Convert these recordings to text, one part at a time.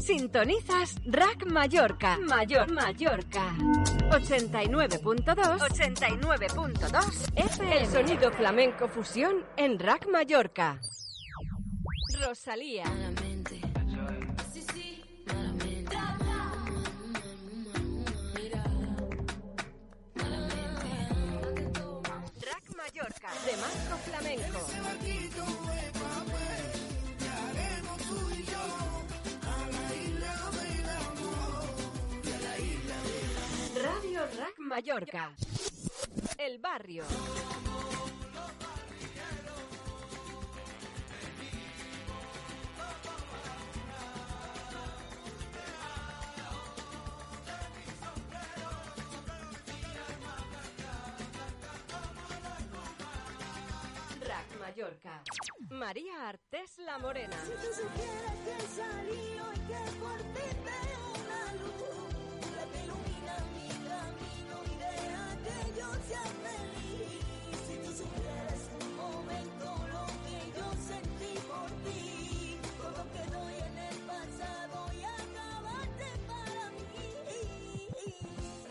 Sintonizas Rack Mallorca. Mayor Mallorca. 89.2 89.2 FM. El sonido flamenco fusión en Rack Mallorca. Rosalía. Rack Mallorca de Marco Flamenco. Mallorca. El barrio. Rack Mallorca. María Artés La Morena. Si tú que salí hoy que luz, que yo sea feliz. Si tú supieras un momento lo que yo sentí por ti, todo quedó en el pasado y acabaste para mí.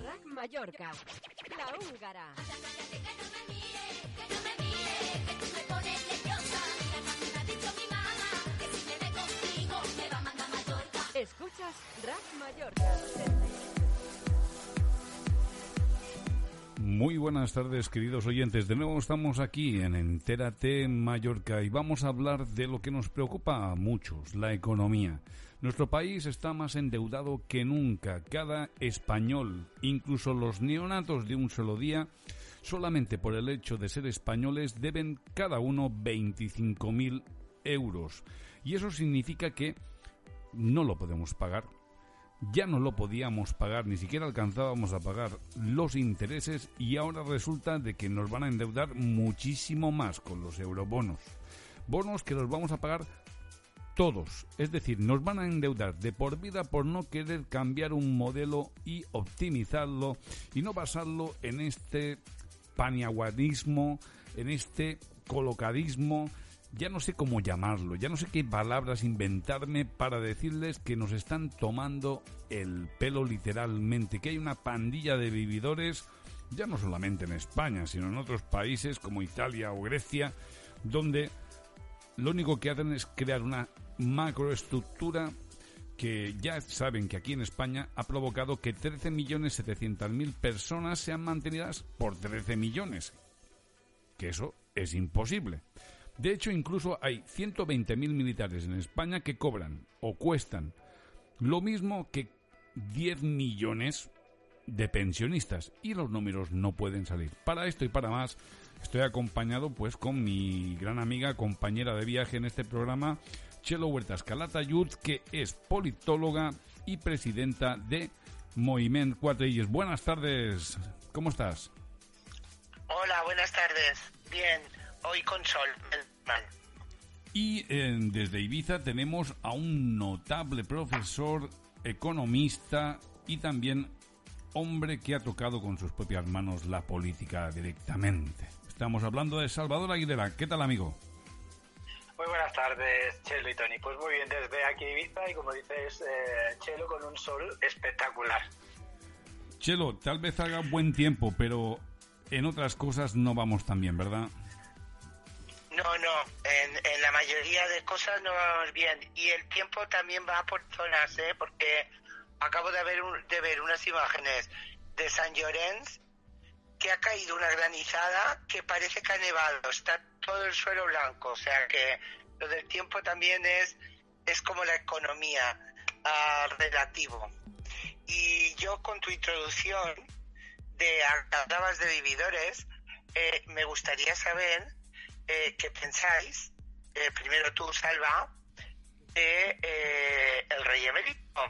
Rack Mallorca. La húngara. Escuchas Rack Mallorca. Muy buenas tardes, queridos oyentes. De nuevo estamos aquí en Entérate Mallorca y vamos a hablar de lo que nos preocupa a muchos, la economía. Nuestro país está más endeudado que nunca. Cada español, incluso los neonatos de un solo día, solamente por el hecho de ser españoles, deben cada uno 25.000 euros. Y eso significa que no lo podemos pagar. Ya no lo podíamos pagar, ni siquiera alcanzábamos a pagar los intereses y ahora resulta de que nos van a endeudar muchísimo más con los eurobonos. Bonos que los vamos a pagar todos, es decir, nos van a endeudar de por vida por no querer cambiar un modelo y optimizarlo y no basarlo en este paniaguadismo, en este colocadismo, ya no sé cómo llamarlo, ya no sé qué palabras inventarme para decirles que nos están tomando el pelo literalmente, que hay una pandilla de vividores, ya no solamente en España, sino en otros países como Italia o Grecia, donde lo único que hacen es crear una macroestructura que ya saben que aquí en España ha provocado que 13.700.000 personas sean mantenidas por 13 millones. Que eso es imposible. De hecho, incluso hay 120.000 militares en España que cobran o cuestan lo mismo que 10 millones de pensionistas y los números no pueden salir. Para esto y para más, estoy acompañado pues con mi gran amiga, compañera de viaje en este programa, Chelo Huertas Calatayud, que es politóloga y presidenta de Moviment Cuatrilles. Buenas tardes, ¿cómo estás? Hola, buenas tardes. Bien, hoy con sol. Y eh, desde Ibiza tenemos a un notable profesor, economista y también hombre que ha tocado con sus propias manos la política directamente. Estamos hablando de Salvador Aguilera. ¿Qué tal, amigo? Muy buenas tardes, Chelo y Tony. Pues muy bien, desde aquí Ibiza y como dices, eh, Chelo con un sol espectacular. Chelo, tal vez haga buen tiempo, pero en otras cosas no vamos tan bien, ¿verdad? No, no, en, la mayoría de cosas no vamos bien. Y el tiempo también va por zonas, ¿eh? Porque acabo de ver, un- de ver unas imágenes de San Llorenç que ha caído una granizada que parece que ha nevado. Está todo el suelo blanco. O sea que lo del tiempo también es, es como la economía ah, relativo. Y yo con tu introducción de hablabas de vividores, eh, me gustaría saber eh, qué pensáis, eh, primero tú, Salva, de eh, el rey emérito,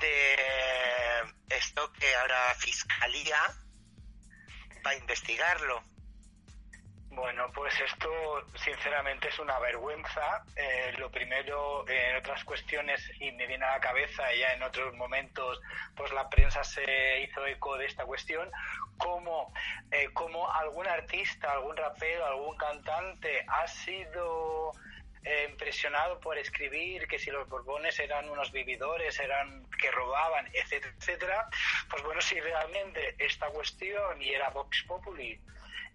de esto que ahora la Fiscalía va a investigarlo. Bueno, pues esto sinceramente es una vergüenza. Eh, lo primero, en otras cuestiones, y me viene a la cabeza ya en otros momentos, pues la prensa se hizo eco de esta cuestión, como, eh, como algún artista, algún rapero, algún cantante ha sido eh, impresionado por escribir que si los borbones eran unos vividores, eran que robaban, etcétera, etcétera, pues bueno, si realmente esta cuestión y era Vox Populi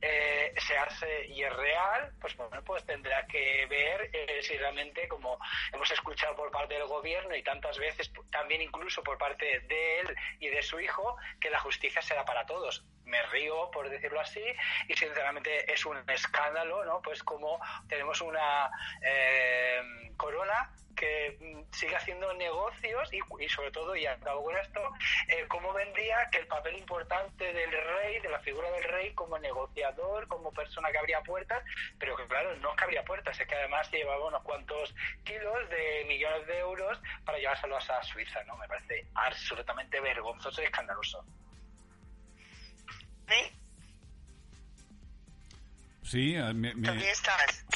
eh, se hace y es real, pues bueno, pues tendrá que ver eh, si realmente, como hemos escuchado por parte del gobierno y tantas veces también incluso por parte de él y de su hijo, que la justicia será para todos. Me río, por decirlo así, y sinceramente es un escándalo, ¿no? Pues como tenemos una eh, corona que mm, sigue haciendo negocios y, y sobre todo, y acabo con esto, eh, cómo vendría que el papel importante del rey, de la figura del rey como negociador, como persona que abría puertas, pero que claro, no es que abría puertas, es que además llevaba unos cuantos kilos de millones de euros para llevárselos a Suiza, ¿no? Me parece absolutamente vergonzoso y escandaloso. ¿Sí? Sí, me-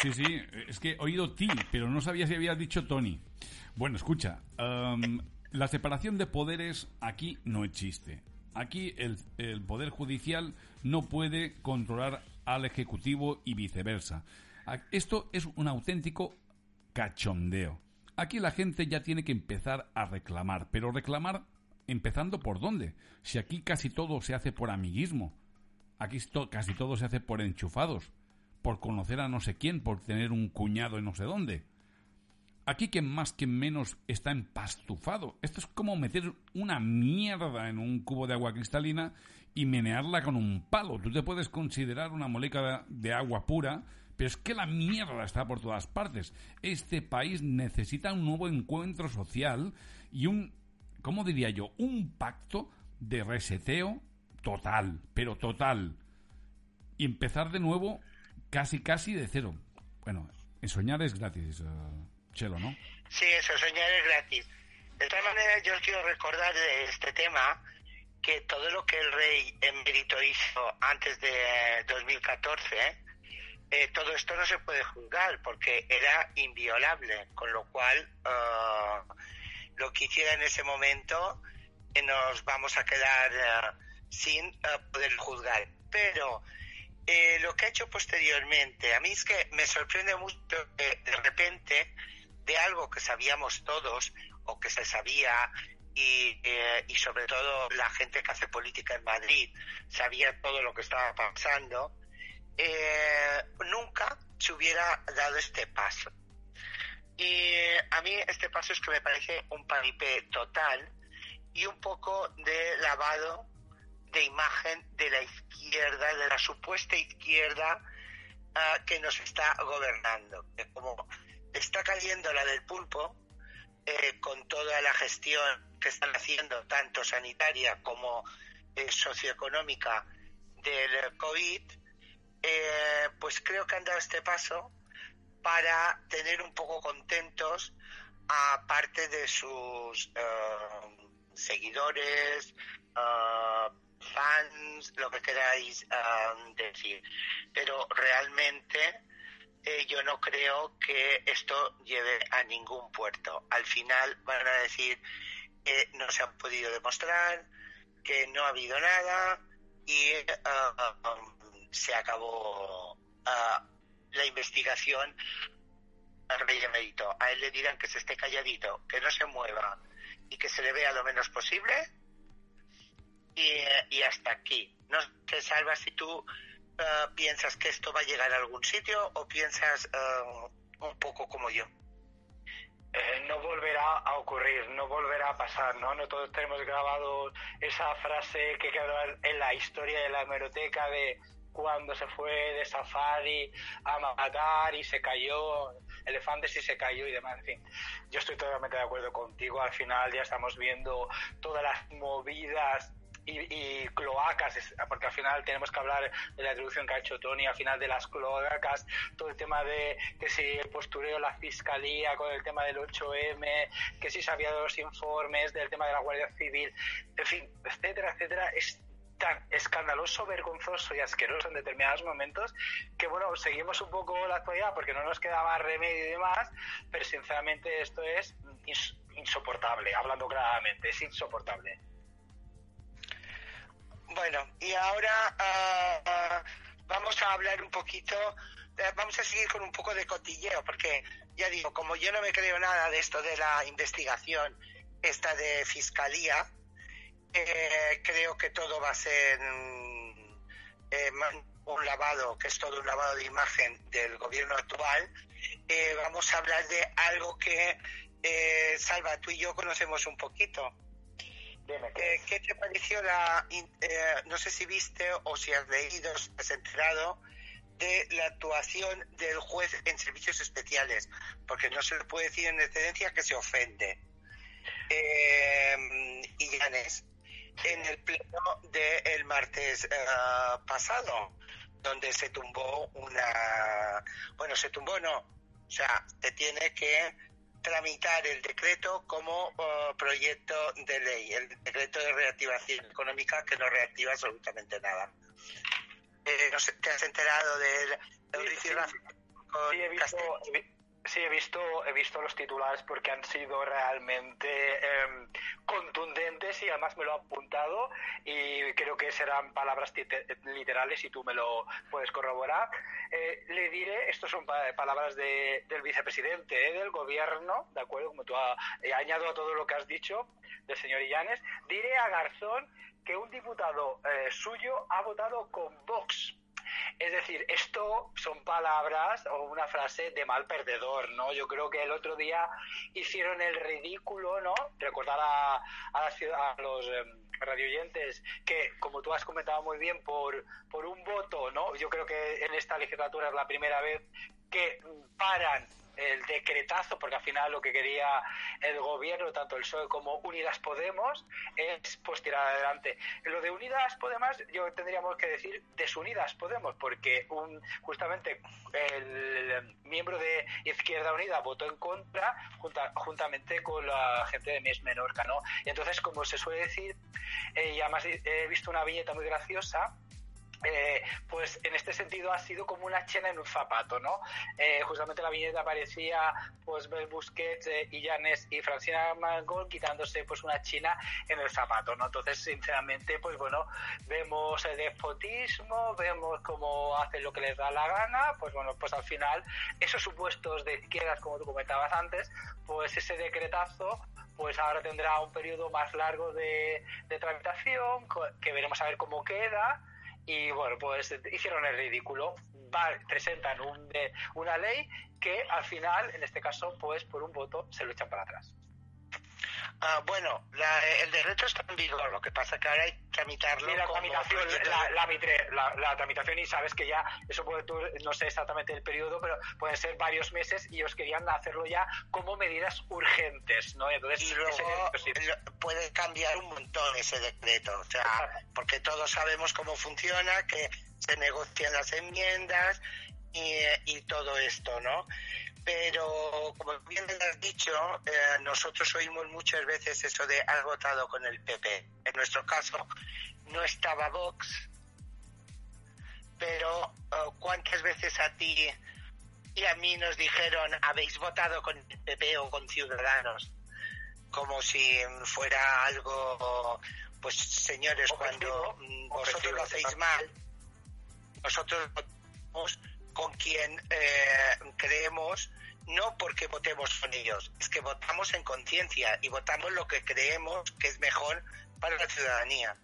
sí, sí, es que he oído ti, pero no sabía si habías dicho Tony. Bueno, escucha, la separación de poderes aquí no existe. Aquí el, el Poder Judicial no puede controlar al Ejecutivo y viceversa. Esto es un auténtico cachondeo. Aquí la gente ya tiene que empezar a reclamar, pero reclamar empezando por dónde. Si aquí casi todo se hace por amiguismo. Aquí casi todo se hace por enchufados, por conocer a no sé quién, por tener un cuñado en no sé dónde. Aquí quien más que menos está empastufado. Esto es como meter una mierda en un cubo de agua cristalina y menearla con un palo. Tú te puedes considerar una molécula de agua pura, pero es que la mierda está por todas partes. Este país necesita un nuevo encuentro social y un, ¿cómo diría yo? Un pacto de reseteo total, pero total. Y empezar de nuevo casi, casi de cero. Bueno, en soñar es gratis, eh, Chelo, ¿no? Sí, eso, soñar es gratis. De todas maneras, yo quiero recordar de este tema que todo lo que el rey emérito hizo antes de 2014, eh, todo esto no se puede juzgar porque era inviolable, con lo cual ah, lo que hiciera en ese momento eh, nos vamos a quedar ah, sin ah, poder juzgar. Pero eh, lo que ha hecho posteriormente, a mí es que me sorprende mucho que de repente de algo que sabíamos todos o que se sabía y, eh, y sobre todo la gente que hace política en Madrid sabía todo lo que estaba pasando, eh, nunca se hubiera dado este paso. Y a mí este paso es que me parece un paripé total y un poco de lavado de imagen de la izquierda, de la supuesta izquierda ah, que nos está gobernando. Como está cayendo la del pulpo, eh, con toda la gestión que están haciendo, tanto sanitaria como eh, socioeconómica del COVID, eh, pues creo que han dado este paso para tener un poco contentos a parte de sus seguidores, eh, fans, lo que queráis eh, decir. Pero realmente eh, yo no creo que esto lleve a ningún puerto. Al final van a decir que no se han podido demostrar, que no ha habido nada y um, se acabó uh, la investigación al rey emérito. A él le dirán que se esté calladito, que no se mueva y que se le vea lo menos posible y, y hasta aquí. No sé, Salva, si tú uh, piensas que esto va a llegar a algún sitio o piensas uh, un poco como yo. Eh, no volverá a ocurrir, no volverá a pasar, ¿no? No todos tenemos grabado esa frase que quedó en la historia de la hemeroteca de cuando se fue de safari a matar y se cayó, elefantes y se cayó y demás, en fin. Yo estoy totalmente de acuerdo contigo, al final ya estamos viendo todas las movidas y, y cloacas, porque al final tenemos que hablar de la introducción que ha hecho Tony, al final de las cloacas, todo el tema de que si el postureo, la fiscalía, con el tema del 8M, que si se había dado los informes, del tema de la Guardia Civil, en fin, etcétera, etcétera, es tan escandaloso, vergonzoso y asqueroso en determinados momentos que bueno, seguimos un poco la actualidad porque no nos queda más remedio y demás, pero sinceramente esto es ins- insoportable, hablando claramente, es insoportable. Bueno, y ahora ah, ah, vamos a hablar un poquito, eh, vamos a seguir con un poco de cotilleo, porque ya digo, como yo no me creo nada de esto de la investigación, esta de fiscalía, eh, creo que todo va a ser mm, eh, un lavado, que es todo un lavado de imagen del gobierno actual. Eh, vamos a hablar de algo que, eh, Salva, tú y yo conocemos un poquito. Eh, ¿Qué te pareció la, eh, no sé si viste o si has leído, si has enterado de la actuación del juez en servicios especiales? Porque no se le puede decir en excedencia que se ofende. Eh, y Llanes, en el pleno del martes eh, pasado, donde se tumbó una, bueno, se tumbó no, o sea, se tiene que tramitar el decreto como eh, proyecto de ley, el decreto de reactivación económica que no reactiva absolutamente nada. Eh, no sé, ¿Te has enterado del Sí, Eurici sí. Con Sí, he visto, sí, he visto, he visto los titulares porque han sido realmente em, contundentes y además me lo he apuntado y creo que serán palabras literales y tú me lo puedes corroborar. Eh, le diré, estos son pa- palabras de- del vicepresidente eh, del gobierno, ¿de acuerdo? Como tú ha, eh, añado a todo lo que has dicho del señor Illanes, diré a Garzón que un diputado eh, suyo ha votado con Vox. Es decir, esto son palabras o una frase de mal perdedor, ¿no? Yo creo que el otro día hicieron el ridículo, ¿no? Recordar a, a, los em, radioyentes que, como tú has comentado muy bien, por, por un voto, ¿no? Yo creo que en esta legislatura es la primera vez que paran el decretazo, porque al final lo que quería el gobierno, tanto el PSOE como Unidas Podemos, es pues tirar adelante. Lo de Unidas Podemos, yo tendríamos que decir desunidas Podemos, porque un, justamente el miembro de Izquierda Unida votó en contra junta- juntamente con la gente de Mies Menorca, ¿no? Y entonces, como se suele decir, eh, y además he visto una viñeta muy graciosa, eh, pues en este sentido ha sido como una chena en un zapato, ¿no? Eh, justamente la viñeta aparecía pues Busquets, eh, Illanes y Francina Mangol quitándose pues una china en el zapato, ¿no? Entonces, sinceramente, pues bueno, vemos el despotismo, vemos cómo hacen lo que les da la gana, pues bueno, pues al final esos supuestos de izquierdas, como tú comentabas antes, pues ese decretazo pues ahora tendrá un periodo más largo de, de tramitación, que veremos a ver cómo queda, y bueno, pues hicieron el ridículo. Va- presentan un, una ley que al final, en este caso, pues por un voto se lo echan para atrás. Ah, bueno, la- el decreto está en vigor, lo que pasa que ahora hay que tramitarlo Y la como tramitación, la, la, mitre- la- la tramitación, y sabes que ya, eso puede, tú- no sé exactamente el periodo, pero pueden ser varios meses y ellos querían hacerlo ya como medidas urgentes, ¿no? Entonces, y ese- luego pues sí. puede cambiar un montón ese decreto, o sea, porque todos sabemos cómo funciona, que se negocian las enmiendas y, y todo esto, ¿no? Pero, como bien has dicho, eh, nosotros oímos muchas veces eso de has votado con el PP. En nuestro caso, no estaba Vox, pero eh, ¿cuántas veces a ti y a mí nos dijeron habéis votado con el PP o con Ciudadanos? Como si fuera algo, pues señores, cuando mm, vosotros lo hacéis mal, nosotros votamos con quien eh, creemos, no porque votemos con ellos, es que votamos en conciencia y votamos lo que creemos que es mejor para la ciudadanía.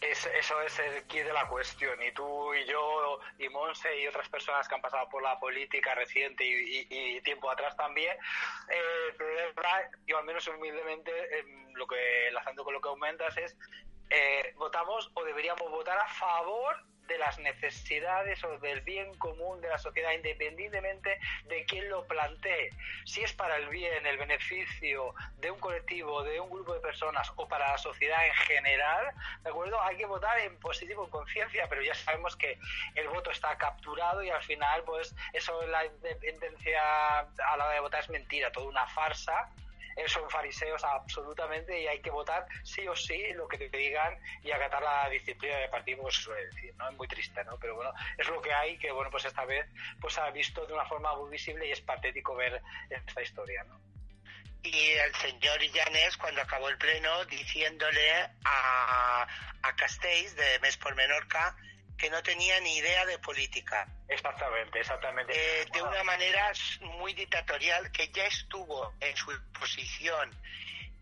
Es- eso es el key de la cuestión. Y tú y yo y Monse y otras personas que han pasado por la política reciente y, y- y tiempo atrás también, eh, problema, yo al menos humildemente, em, lo que enlazando con lo que aumentas es, eh, votamos o deberíamos votar a favor de las necesidades o del bien común de la sociedad, independientemente de quién lo plantee. Si es para el bien, el beneficio de un colectivo, de un grupo de personas o para la sociedad en general, ¿de acuerdo? Hay que votar en positivo, en conciencia, pero ya sabemos que el voto está capturado y al final, pues, eso, la independencia a la hora de votar es mentira, toda una farsa son fariseos absolutamente y hay que votar sí o sí lo que te digan y acatar la disciplina de partido, como se suele decir, ¿no? Es muy triste, ¿no? Pero bueno, es lo que hay que, bueno, pues esta vez pues ha visto de una forma muy visible y es patético ver esta historia, ¿no? y el señor Illanes cuando acabó el pleno diciéndole a, a Castells de Mes por Menorca que no tenía ni idea de política. Exactamente, exactamente. Eh, de una manera muy dictatorial que ya estuvo en su posición,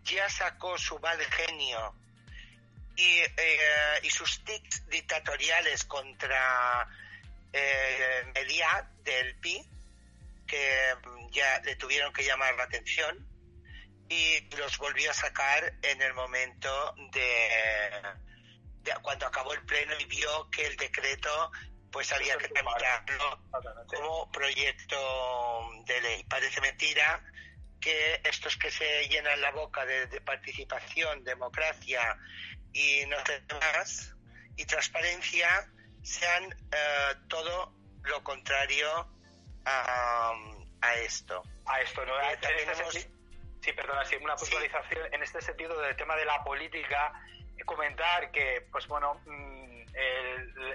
ya sacó su mal genio y, eh, y sus tics dictatoriales contra eh, del PI, que ya le tuvieron que llamar la atención y los volvió a sacar en el momento de cuando acabó el pleno y vio que el decreto pues había que tramitarlo como proyecto de ley. Parece mentira que estos que se llenan la boca de, participación, democracia y no más, y transparencia, sean eh, todo lo contrario a, esto. A esto, ¿no? Este sí, perdona, sí, una puntualización en este sentido del tema de la política comentar que, pues bueno, mm,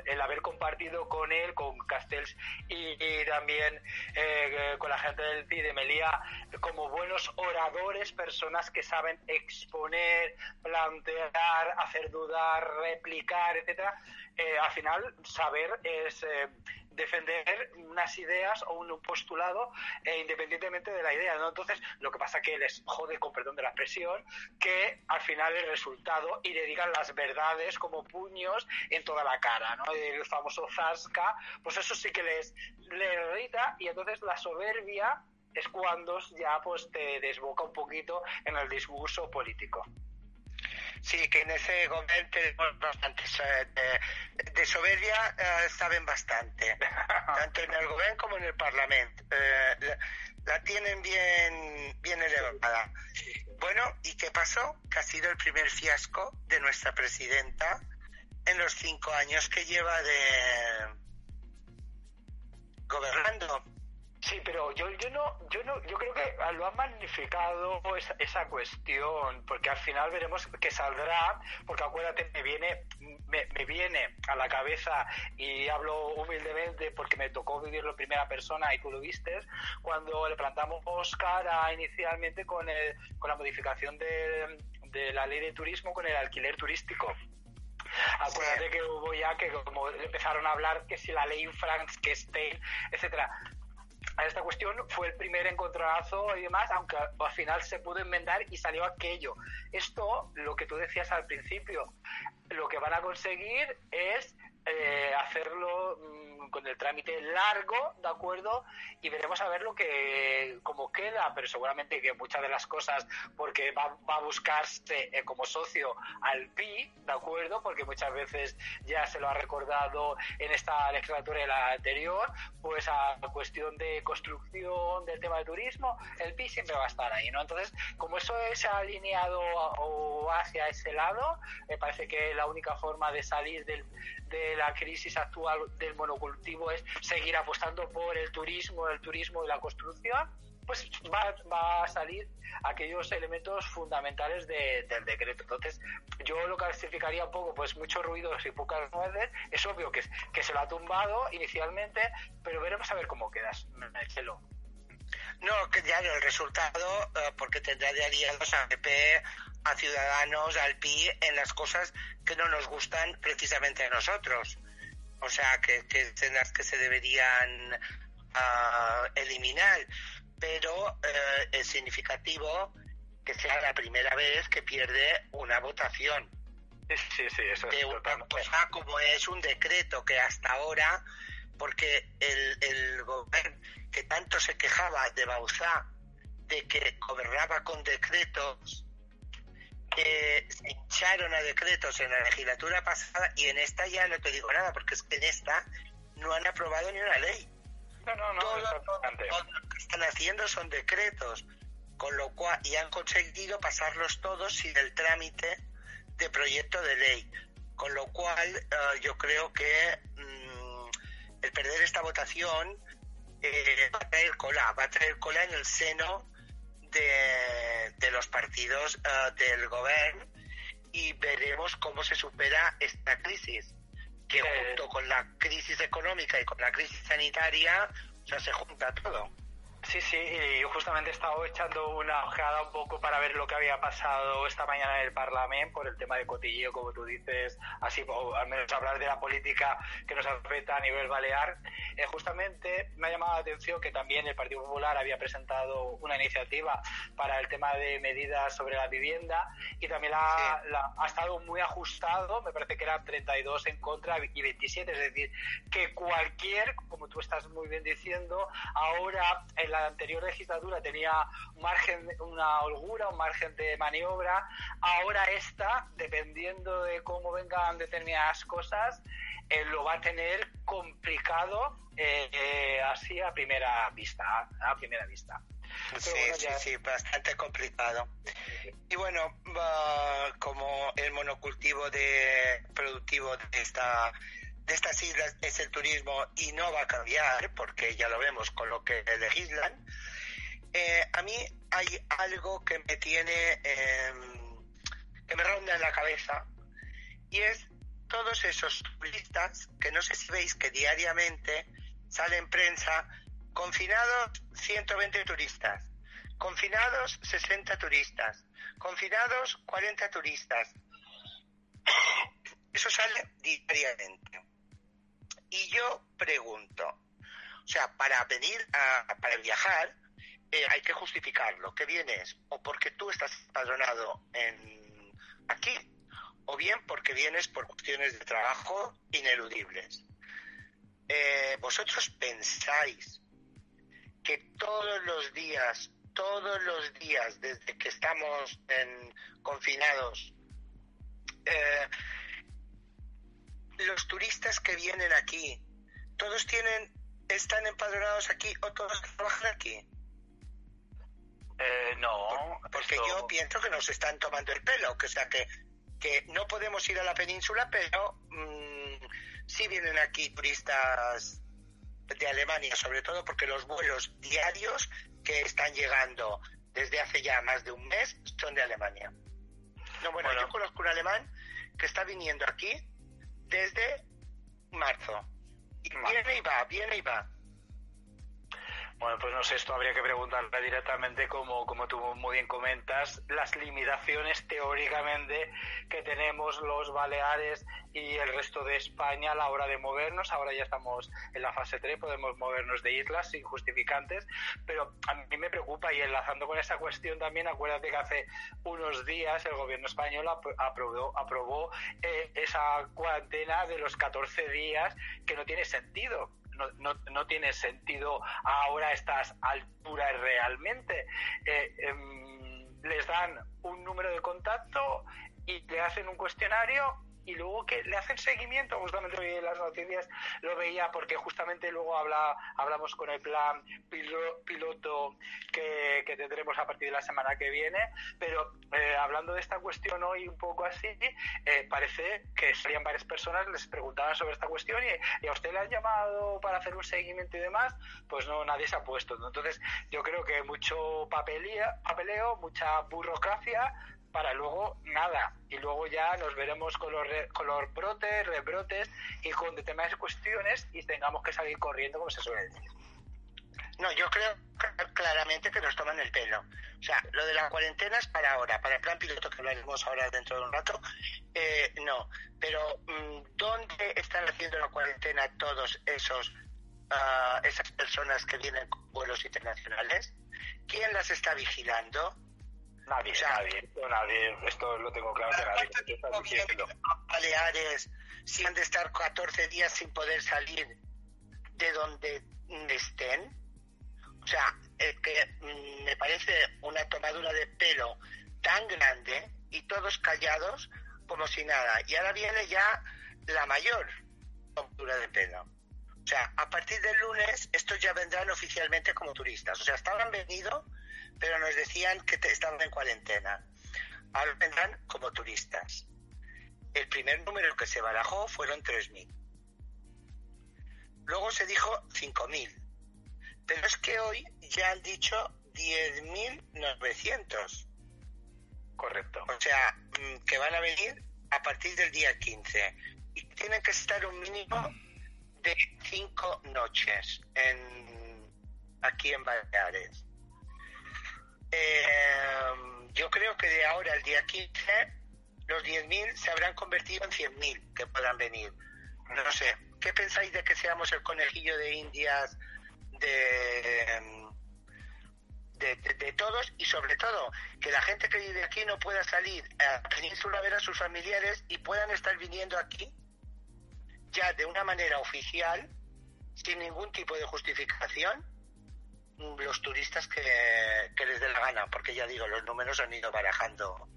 el, haber compartido con él, con Castells y, también eh, con la gente del PI de Melía, como buenos oradores, personas que saben exponer, plantear, hacer dudar, replicar, etcétera, eh, al final saber es eh, defender unas ideas o un postulado eh, independientemente de la idea, ¿no? Entonces, lo que pasa que les jode, con perdón de la expresión, que al final el resultado y le digan las verdades como puños en toda la cara, ¿no? El famoso zasca, pues eso sí que les, les irrita y entonces la soberbia es cuando ya pues te desboca un poquito en el discurso político. Sí, que en ese gobierno tenemos bastante de, soberbia, eh, saben bastante, tanto en el gobierno como en el parlamento. Eh, la, tienen bien, bien elevada. Bueno, ¿y qué pasó? Que ha sido el primer fiasco de nuestra presidenta en los cinco años que lleva de gobernando. Sí, pero yo, yo no, yo no, yo creo que lo han magnificado esa, esa cuestión, porque al final veremos que saldrá, porque acuérdate, me viene, me, me, viene a la cabeza y hablo humildemente porque me tocó vivirlo en primera persona y tú lo viste, cuando le plantamos cara inicialmente con, el, con la modificación de, de la ley de turismo con el alquiler turístico. Acuérdate que hubo ya que como empezaron a hablar que si la ley Frankenstein, etcétera a esta cuestión fue el primer encontronazo y demás, aunque al final se pudo enmendar y salió aquello. Esto, lo que tú decías al principio, lo que van a conseguir es eh, hacerlo mm, con el trámite largo, ¿de acuerdo? Y veremos a ver lo que, cómo queda, pero seguramente que muchas de las cosas, porque va, a buscarse eh, como socio al PI, ¿de acuerdo? Porque muchas veces ya se lo ha recordado en esta legislatura y la anterior, pues a cuestión de construcción del tema de turismo, el PI siempre va a estar ahí, ¿no? Entonces, como eso es alineado o hacia ese lado, me parece que la única forma de salir del, de la crisis actual del monocultivo es seguir apostando por el turismo, el turismo y la construcción, pues va, va a salir aquellos elementos fundamentales del decreto. Entonces, yo lo clasificaría un poco, pues muchos ruidos y pocas nueces. Es obvio que, que se lo ha tumbado inicialmente, pero veremos a ver cómo quedas, Marcelo. No, que ya el resultado, eh, porque tendrá de aliados a PP, a Ciudadanos, al PI, en las cosas que no nos gustan precisamente a nosotros. O sea, que, que las que se deberían ah, eliminar. Pero eh, es significativo que sea la primera vez que pierde una votación. Sí, sí, eso de una cosa como es un decreto que hasta ahora, porque el, el gobierno que tanto se quejaba de Bauzá de que gobernaba con decretos eh, se hincharon a decretos en la legislatura pasada y en esta ya no te digo nada, porque es que en esta no han aprobado ni una ley. No, no, no, todo, todo lo que están haciendo son decretos, con lo cual y han conseguido pasarlos todos sin el trámite de proyecto de ley, con lo cual eh, yo creo que mm, el perder esta votación eh, va a traer cola, va a traer cola en el seno de, de los partidos eh, del gobierno y veremos cómo se supera esta crisis que junto con la crisis económica y con la crisis sanitaria, o sea, se junta todo. Sí, sí, y yo justamente he estado echando una ojeada un poco para ver lo que había pasado esta mañana en el Parlamento por el tema de cotilleo, como tú dices, así, o al menos hablar de la política que nos afecta a nivel balear. Eh, justamente me ha llamado la atención que también el Partido Popular había presentado una iniciativa para el tema de medidas sobre la vivienda y también la, Sí. la- ha estado muy ajustado, me parece que eran 32 en contra y 27, es decir, que cualquier, como tú estás muy bien diciendo, ahora en la anterior legislatura tenía un margen, una holgura, un margen de maniobra, ahora esta, dependiendo de cómo vengan determinadas cosas, eh, lo va a tener complicado eh, eh, así a primera vista, a primera vista. Sí, bueno, sí, sí, bastante complicado. Y bueno, como el monocultivo de productivo de esta de estas islas es el turismo y no va a cambiar porque ya lo vemos con lo que legislan. eh, a mí hay algo que me tiene em, que me ronda en la cabeza y es todos esos turistas que no sé si veis que diariamente sale en prensa confinados 120 turistas confinados 60 turistas, confinados 40 turistas. Eso sale diariamente. Y yo pregunto, o sea, para venir a, para viajar eh, hay que justificarlo, que vienes o porque tú estás empadronado en aquí o bien porque vienes por cuestiones de trabajo ineludibles. Eh, vosotros pensáis que todos los días, todos los días desde que estamos confinados, eh, los turistas que vienen aquí, todos tienen, están empadronados aquí o todos trabajan aquí. Eh, no, Porque esto- yo pienso que nos están tomando el pelo, que o sea que, que no podemos ir a la península, pero mm, sí vienen aquí turistas de Alemania, sobre todo porque los vuelos diarios que están llegando desde hace ya más de un mes son de Alemania. No, bueno, Bueno. yo conozco un alemán que está viniendo aquí desde marzo. Y Marzo. viene y va, viene y va. Bueno, pues no sé, esto habría que preguntarle directamente, como, como tú muy bien comentas, las limitaciones teóricamente que tenemos los Baleares y el resto de España a la hora de movernos. Ahora ya estamos en la fase 3, podemos movernos de islas sin justificantes, pero a mí me preocupa y enlazando con esa cuestión también, acuérdate que hace unos días el gobierno español apro- aprobó, aprobó eh, esa cuarentena de los 14 días que no tiene sentido no, no, tiene sentido ahora a estas alturas realmente. Eh, em, les dan un número de contacto y le hacen un cuestionario y luego que le hacen seguimiento, justamente hoy en las noticias lo veía porque justamente luego habla, hablamos con el plan pilo- piloto que, que tendremos a partir de la semana que viene, pero eh, hablando de esta cuestión hoy un poco así, eh, parece que salían varias personas, les preguntaban sobre esta cuestión y, y a usted le han llamado para hacer un seguimiento y demás, pues no, nadie se ha puesto. ¿no? Entonces yo creo que mucho papelía, papeleo, mucha burocracia para luego nada. Y luego ya nos veremos con los, re- con los brotes, rebrotes y con determinadas cuestiones y tengamos que salir corriendo, como se suele decir. No, yo creo cl- claramente que nos toman el pelo. O sea, lo de la cuarentena es para ahora, para el plan piloto que hablaremos ahora dentro de un rato, eh, no. Pero mm, ¿dónde están haciendo la cuarentena todos esos ah, esas personas que vienen con vuelos internacionales? ¿Quién las está vigilando? Nadie, nadie, esto, nadie, esto lo tengo claro que nadie. ¿Cuánto ¿Qué estás tiempo vienen diciendo? Baleares si han de estar 14 días sin poder salir de donde estén? O sea, es que mm, me parece una tomadura de pelo tan grande y todos callados como si nada. Y ahora viene ya la mayor ruptura de pelo. O sea, a partir del lunes estos ya vendrán oficialmente como turistas. O sea, estaban venido, pero nos decían que te- estaban en cuarentena. Ahora vendrán como turistas. El primer número que se barajó fueron 3.000. Luego se dijo 5.000. Pero es que hoy ya han dicho 10.900. Correcto. O sea, mm, que van a venir a partir del día 15. Y tienen que estar un mínimo de cinco noches en, aquí en Baleares. Eh, yo creo que de ahora al día 15 los 10.000 se habrán convertido en 100.000 que puedan venir. No sé, ¿qué pensáis de que seamos el conejillo de Indias de, de, de- todos y sobre todo que la gente que vive aquí no pueda salir a la península a ver a sus familiares y puedan estar viniendo aquí ya de una manera oficial, sin ningún tipo de justificación, los turistas que, que les dé la gana, porque ya digo, los números han ido barajando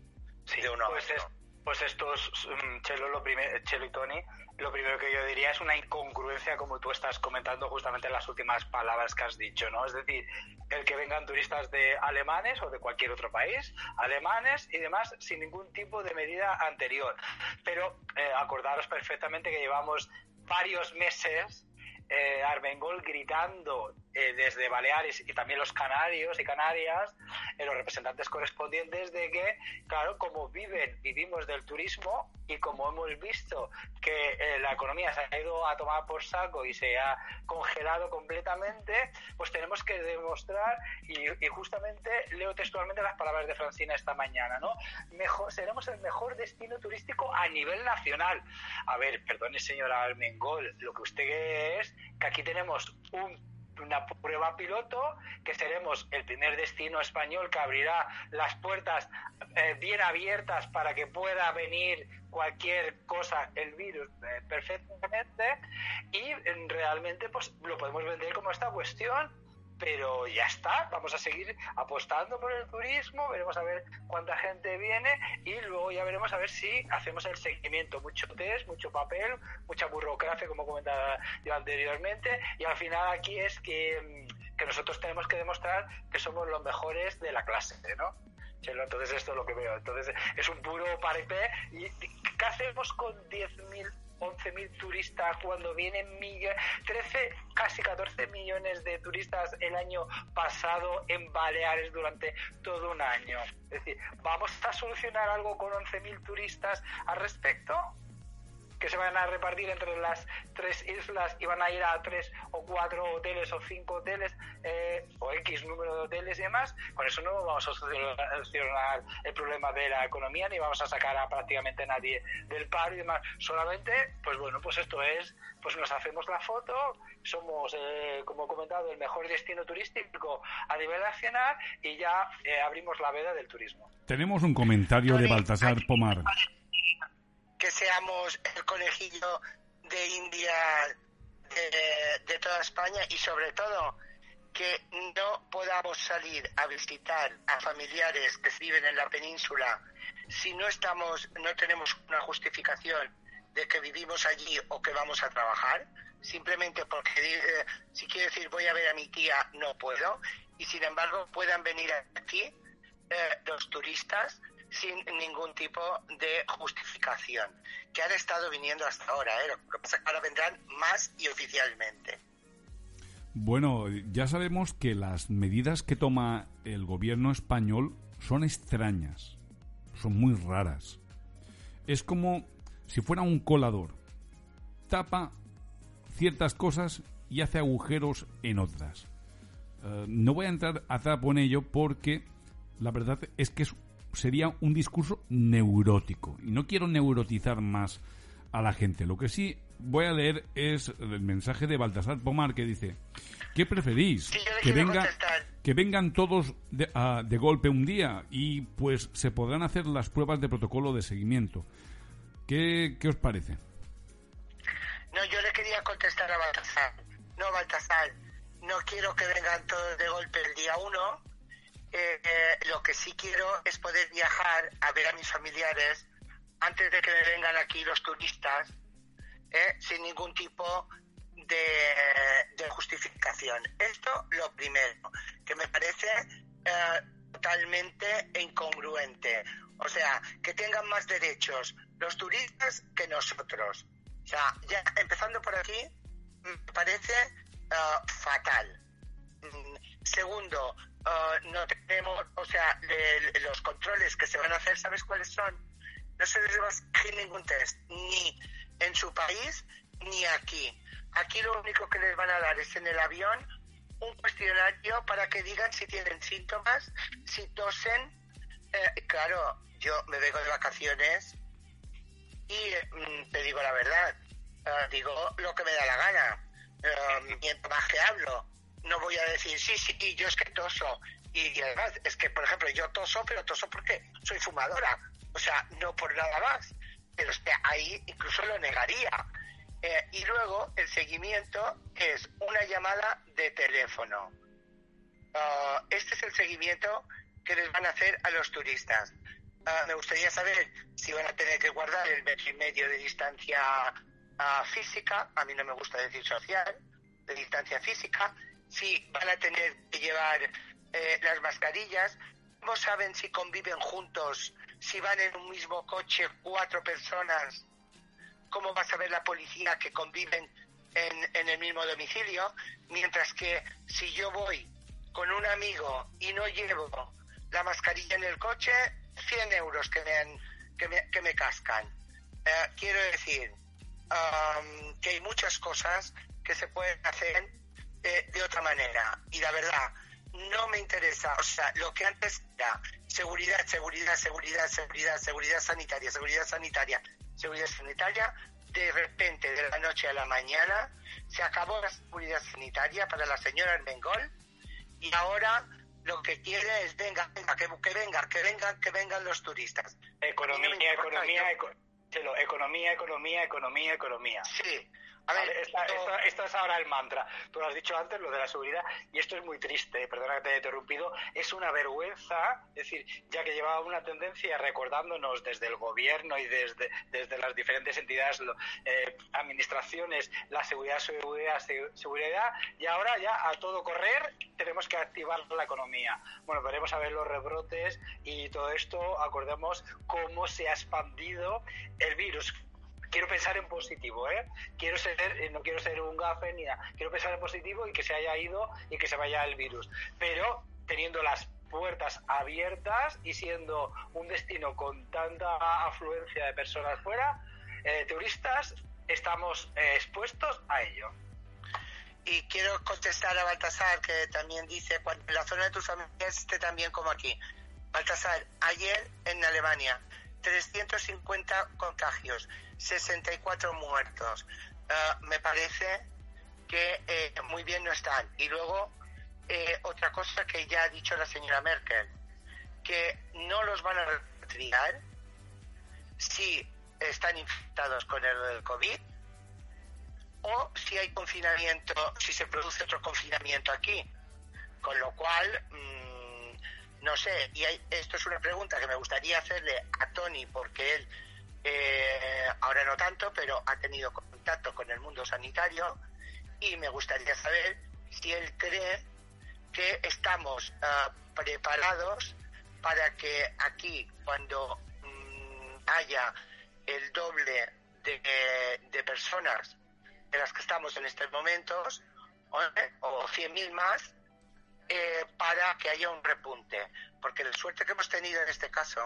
Sí, de uno a pues, otro. es- pues estos, mm, Chelo, lo primer- Chelo y Tony, lo primero que yo diría es una incongruencia como tú estás comentando justamente en las últimas palabras que has dicho, ¿no? Es decir, el que vengan turistas de alemanes o de cualquier otro país, alemanes y demás, sin ningún tipo de medida anterior. Pero eh, acordaros perfectamente que llevamos varios meses eh, Armengol gritando eh, desde Baleares y también los canarios y canarias, eh, los representantes correspondientes de que, claro, como viven, vivimos del turismo y como hemos visto que eh, la economía se ha ido a tomar por saco y se ha congelado completamente, pues tenemos que demostrar, y, y justamente leo textualmente las palabras de Francina esta mañana, ¿no? Mejor, seremos el mejor destino turístico a nivel nacional. A ver, perdone señora Armengol, lo que usted es que aquí tenemos un una prueba piloto que seremos el primer destino español que abrirá las puertas eh, bien abiertas para que pueda venir cualquier cosa el virus eh, perfectamente. Y eh, realmente pues lo podemos vender como esta cuestión pero ya está, vamos a seguir apostando por el turismo, veremos a ver cuánta gente viene y luego ya veremos a ver si hacemos el seguimiento, mucho test, mucho papel, mucha burocracia como comentaba yo anteriormente y al final aquí es que, que nosotros tenemos que demostrar que somos los mejores de la clase, ¿no? Entonces esto es lo que veo. Entonces es un puro paripé. ¿Y qué hacemos con 10.000, 11.000 turistas cuando vienen millones, 13, casi 14 millones de turistas el año pasado en Baleares durante todo un año? Es decir, ¿vamos a solucionar algo con 11.000 turistas al respecto? Que se van a repartir entre las tres islas y van a ir a tres o cuatro hoteles o cinco hoteles eh, o X número de hoteles y demás, con eso no vamos a solucionar el problema de la economía ni vamos a sacar a prácticamente nadie del paro y demás. Solamente, pues bueno, pues esto es, pues nos hacemos la foto, somos, eh, como he comentado, el mejor destino turístico a nivel nacional y ya eh, abrimos la veda del turismo. Tenemos un comentario de Baltasar Pomar. Que seamos el conejillo de India de, toda España y sobre todo que no podamos salir a visitar a familiares que viven en la península si no estamos no tenemos una justificación de que vivimos allí o que vamos a trabajar. Simplemente porque eh, si quiero decir voy a ver a mi tía no puedo. Y sin embargo puedan venir aquí eh, los turistas sin ningún tipo de justificación, que han estado viniendo hasta ahora, ¿eh? ahora vendrán más y oficialmente. Bueno, ya sabemos que las medidas que toma el gobierno español son extrañas, son muy raras. Es como si fuera un colador. Tapa ciertas cosas y hace agujeros en otras. Eh, no voy a entrar a trapo en ello porque la verdad es que es- sería un discurso neurótico. Y no quiero neurotizar más a la gente. Lo que sí voy a leer es el mensaje de Baltasar Pomar que dice, ¿qué preferís? Sí, que, venga, que vengan todos de, a- de golpe un día y pues se podrán hacer las pruebas de protocolo de seguimiento. ¿Qué, qué os parece? No, yo le quería contestar a Baltasar. No, Baltasar, no quiero que vengan todos de golpe el día uno, eh, eh, lo que sí quiero es poder viajar a ver a mis familiares antes de que me vengan aquí los turistas, ¿eh? sin ningún tipo de, justificación. Esto lo primero, que me parece eh, totalmente incongruente. O sea, que tengan más derechos los turistas que nosotros. O sea, ya empezando por aquí, me parece eh, fatal. Mm, Segundo, eh, no tenemos, o sea, los controles que se van a hacer, ¿sabes cuáles son? No se les va a exigir ningún test, ni en su país, ni aquí. Aquí lo único que les van a dar es en el avión un cuestionario para que digan si tienen síntomas, si tosen. Eh, claro, yo me vengo de vacaciones y mm, te digo la verdad, eh, digo lo que me da la gana. Eh, mientras más que hablo, no voy a decir, sí, sí, y yo es que toso. Y, además, es que, por ejemplo, yo toso, pero toso porque soy fumadora. O sea, no por nada más. Pero es ahí incluso lo negaría. Eh, y luego el seguimiento es una llamada de teléfono. Ah, este es el seguimiento que les van a hacer a los turistas. Ah, me gustaría saber si van a tener que guardar el metro y medio de distancia ah, física, a mí no me gusta decir social, de distancia física, si van a tener que llevar eh, las mascarillas, cómo saben si conviven juntos, si van en un mismo coche cuatro personas, cómo va a saber la policía que conviven en, en el mismo domicilio, mientras que si yo voy con un amigo y no llevo la mascarilla en el coche, 100 euros que me, que me, que me cascan. Eh, quiero decir am, que hay muchas cosas que se pueden hacer de otra manera. Y la verdad, no me interesa, o sea, lo que antes era seguridad, seguridad, seguridad, seguridad, seguridad sanitaria, seguridad sanitaria, seguridad sanitaria, de repente, de la noche a la mañana, se acabó la seguridad sanitaria para la señora Armengol y ahora lo que quiere es venga, venga, que, que vengan, que vengan, que vengan los turistas. Economía, no importa, economía, yo- eco- Chelo, economía, economía, economía, economía. Sí. A ver, Vale, esta- esta- es ahora el mantra. Tú lo has dicho antes, lo de la seguridad, y esto es muy triste, eh, perdona que te haya interrumpido. Es una vergüenza, es decir, ya que llevaba una tendencia recordándonos desde el gobierno y desde, desde las diferentes entidades, eh, administraciones, la seguridad, seguridad, se- seguridad, y ahora ya a todo correr tenemos que activar la economía. Bueno, veremos a ver los rebrotes y todo esto, acordemos cómo se ha expandido el virus quiero pensar en positivo, ¿eh? Quiero ser, eh, no quiero ser un gafe ni nada. Quiero pensar en positivo y que se haya ido y que se vaya el virus. Pero teniendo las puertas abiertas y siendo un destino con tanta afluencia de personas fuera, eh, turistas, estamos eh, expuestos a ello. Y quiero contestar a Baltasar, que también dice, cuando la zona de tus familias esté también como aquí. Baltasar, ayer en Alemania, 350 contagios, 64 muertos. Ah, me parece que eh, muy bien no están. Y luego, eh, otra cosa que ya ha dicho la señora Merkel, que no los van a repatriar si están infectados con el COVID o si hay confinamiento, si se produce otro confinamiento aquí. Con lo cual, mm, no sé, y hay- esto es una pregunta que me gustaría hacerle a Tony, porque él, eh, ahora no tanto, pero ha tenido contacto con el mundo sanitario, y me gustaría saber si él cree que estamos ah, preparados para que aquí, cuando mm, haya el doble de, personas de las que estamos en estos momentos, o, o 100.000 más, eh, para que haya un repunte. Porque la suerte que hemos tenido en este caso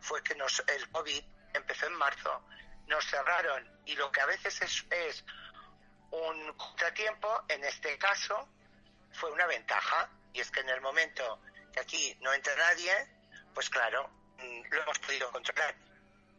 fue que nos, el COVID empezó en marzo, nos cerraron y lo que a veces es, es un contratiempo, en este caso fue una ventaja. Y es que en el momento que aquí no entra nadie, pues claro, mm, lo hemos podido controlar.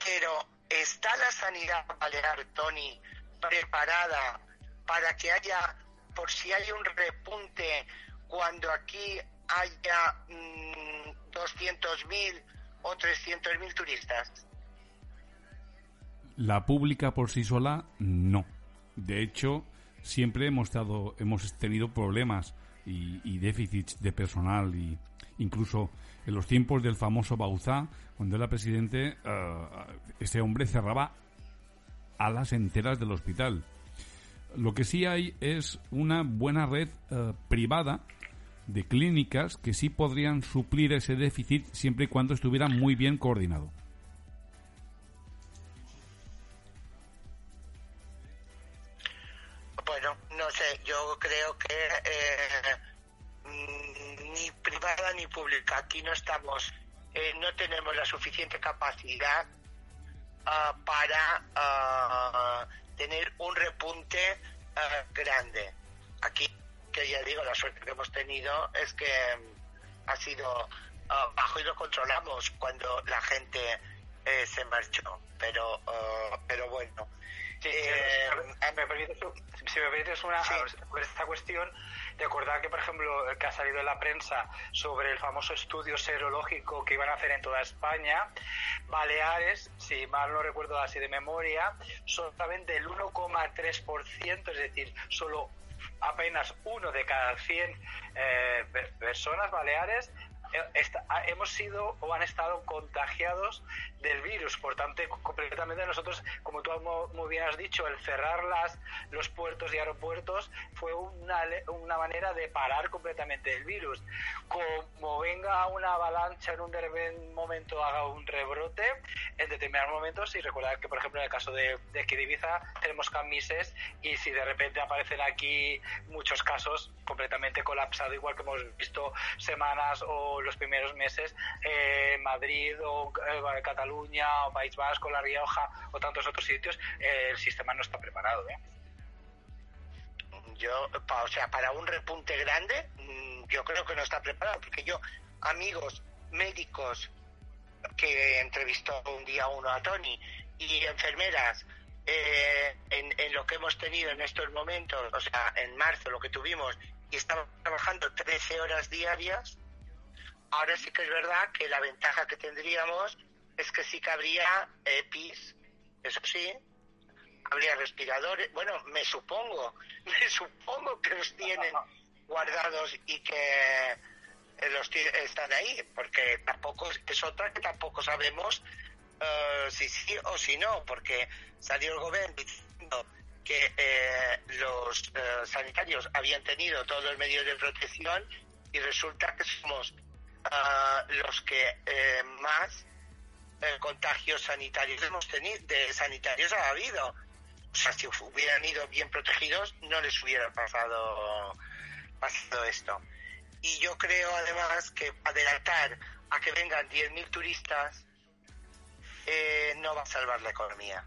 Pero ¿está la sanidad balear, Tony, preparada para que haya, por si hay un repunte, cuando aquí haya mm, 200.000 o 300.000 turistas? La pública por sí sola, no. De hecho, siempre hemos, dado, hemos tenido problemas y, déficits de personal y, Incluso en los tiempos del famoso Bauzá, cuando era presidente, eh, ese hombre cerraba alas enteras del hospital. Lo que sí hay es una buena red eh, privada de clínicas que sí podrían suplir ese déficit siempre y cuando estuviera muy bien coordinado. Bueno, no sé, yo creo que eh, ni privada ni pública, aquí no estamos, eh, no tenemos la suficiente capacidad ah, para ah, tener un repunte ah, grande. Aquí, que ya digo, la suerte que hemos tenido es que mm, ha sido ah, bajo y lo controlamos cuando la gente eh, se marchó. Pero, ah, pero bueno. Sí, Eh, si me permites, si me permites una, Sí. sobre esta cuestión, recordar que, por ejemplo, que ha salido en la prensa sobre el famoso estudio serológico que iban a hacer en toda España, Baleares, si mal no recuerdo así de memoria, solamente el 1,3%, es decir, solo apenas uno de cada 100 eh, pe- personas baleares eh, hemos sido o han estado contagiados del virus. Por tanto, completamente nosotros, como tú muy bien has dicho, el cerrar las, los puertos y aeropuertos fue una, una manera de parar completamente el virus. Como venga una avalancha en un momento, haga un rebrote, en determinados momentos, y recordar que, por ejemplo, en el caso de, de aquí de Ibiza, tenemos camises y si de repente aparecen aquí muchos casos completamente colapsado, igual que hemos visto semanas o los primeros meses eh, en Madrid o eh, Cataluña o País Vasco, La Rioja o tantos otros sitios, eh, el sistema no está preparado. ¿eh? yo, pa- o sea, para un repunte grande, mm, yo creo que no está preparado, porque yo, amigos médicos que entrevistó un día uno a Tony y enfermeras, eh, en, en lo que hemos tenido en estos momentos, o sea, en marzo lo que tuvimos, y estaban trabajando 13 horas diarias, ahora sí que es verdad que la ventaja que tendríamos es que sí que habría EPIs, eso sí, habría respiradores. Bueno, me supongo, me supongo que los tienen guardados y que eh, los están ahí, porque tampoco es- es otra que tampoco sabemos eh, si sí o si no, porque salió el gobierno diciendo que eh, los eh, sanitarios habían tenido todos los medios de protección y resulta que somos ah, los que eh, más eh, contagios sanitarios hemos tenido, de sanitarios ha habido. O sea, si hubieran ido bien protegidos, no les hubiera pasado, pasado esto. Y yo creo además que adelantar a que vengan 10.000 turistas eh, no va a salvar la economía.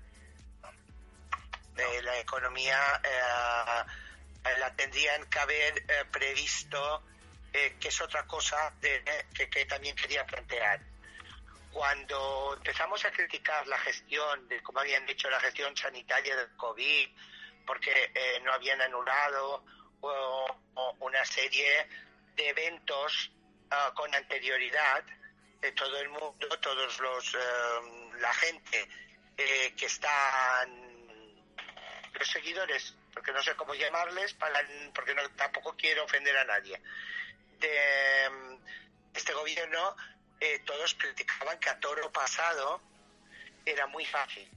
Eh, la economía eh, la tendrían que haber eh, previsto, que es otra cosa que, que también quería plantear cuando empezamos a criticar la gestión, de como habían dicho, la gestión sanitaria del COVID, porque eh, no habían anulado o, una serie de eventos ah, con anterioridad, de todo el mundo, todos los, eh, la gente eh, que están, los seguidores, porque no sé cómo llamarles, porque no, tampoco quiero ofender a nadie, de este gobierno eh, todos criticaban que a toro pasado era muy fácil.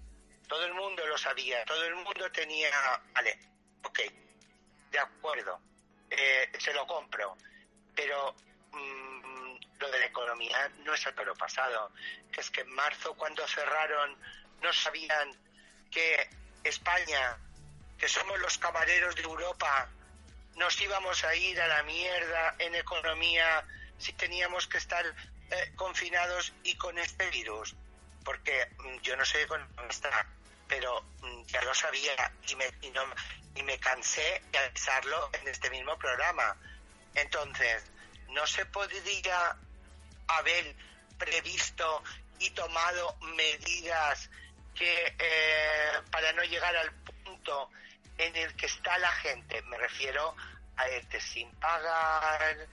Todo el mundo lo sabía, todo el mundo tenía, vale, ok, de acuerdo, eh, se lo compro, pero mm, lo de la economía no es a toro pasado. Es que en marzo cuando cerraron no sabían que España, que somos los camareros de Europa, nos íbamos a ir a la mierda en economía si teníamos que estar eh, confinados y con este virus, porque mm, yo no soy economista, pero mm, ya lo sabía y me, y, no, y me cansé de avisarlo en este mismo programa. Entonces, no se podría haber previsto y tomado medidas que eh, para no llegar al punto en el que está la gente, me refiero a este sin pagar,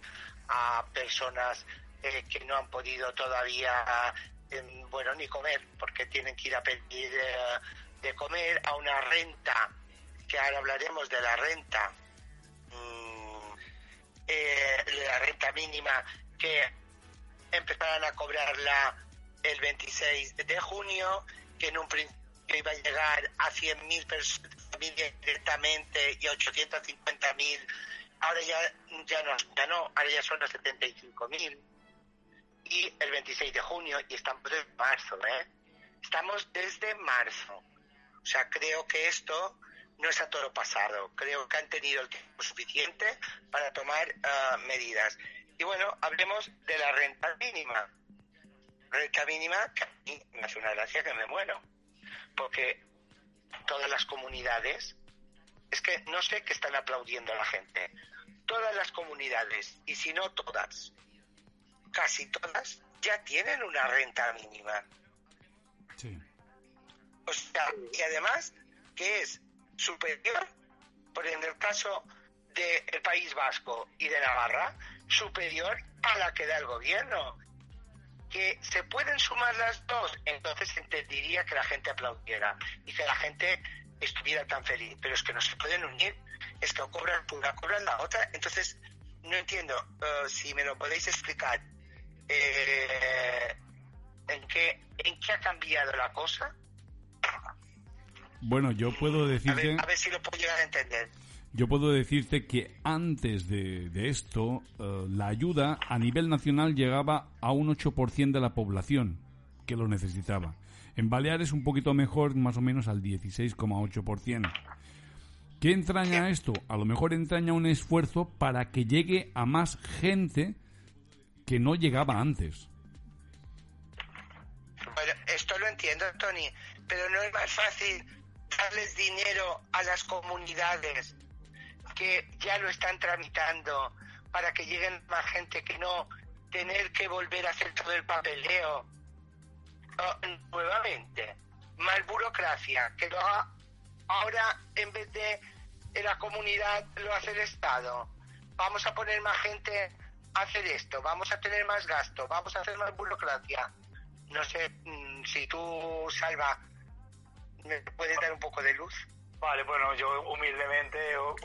a personas eh, que no han podido todavía, eh, bueno, ni comer, porque tienen que ir a pedir eh, de comer, a una renta, que ahora hablaremos de la renta, mm, la renta mínima, que empezaran a cobrarla el 26 de junio, que en un principio iba a llegar a 100.000 personas directamente y a 850.000. Ahora ya, ya, no, ya no, ahora ya son los 75.000. Y el 26 de junio, y estamos desde marzo, ¿eh? Estamos desde marzo. O sea, creo que esto no es a toro pasado. Creo que han tenido el tiempo suficiente para tomar ah, medidas. Y bueno, hablemos de la renta mínima. Renta mínima que a mí me hace una gracia que me muero. Porque todas las comunidades, es que no sé qué están aplaudiendo la gente. Todas las comunidades, y si no todas, casi todas, ya tienen una renta mínima. Sí. O sea, y además que es superior, por en el caso del País Vasco y de Navarra, superior a la que da el gobierno. Que se pueden sumar las dos, entonces entendería que la gente aplaudiera y que la gente estuviera tan feliz. Pero es que no se pueden unir, es que cobran una, cobran la otra. Entonces, no entiendo eh, si me lo podéis explicar. Eh, ¿en, qué, ¿En qué ha cambiado la cosa? Bueno, yo puedo A decirte... ver, a ver si lo puedo llegar a entender. Yo puedo decirte que antes de, de esto, eh, la ayuda a nivel nacional llegaba a un 8% de la población que lo necesitaba. En Baleares un poquito mejor, más o menos al 16,8%. ¿Qué entraña esto? A lo mejor entraña un esfuerzo para que llegue a más gente que no llegaba antes. Bueno, esto lo entiendo, Tony, pero no es más fácil darles dinero a las comunidades que ya lo están tramitando para que lleguen más gente que no tener que volver a hacer todo el papeleo nuevamente. Más burocracia, que lo haga ahora en vez de la comunidad lo hace el Estado. Vamos a poner más gente hacer esto, vamos a tener más gasto, vamos a hacer más burocracia. No sé mm, si tú, Salva, me puedes dar un poco de luz. Vale, bueno, yo humildemente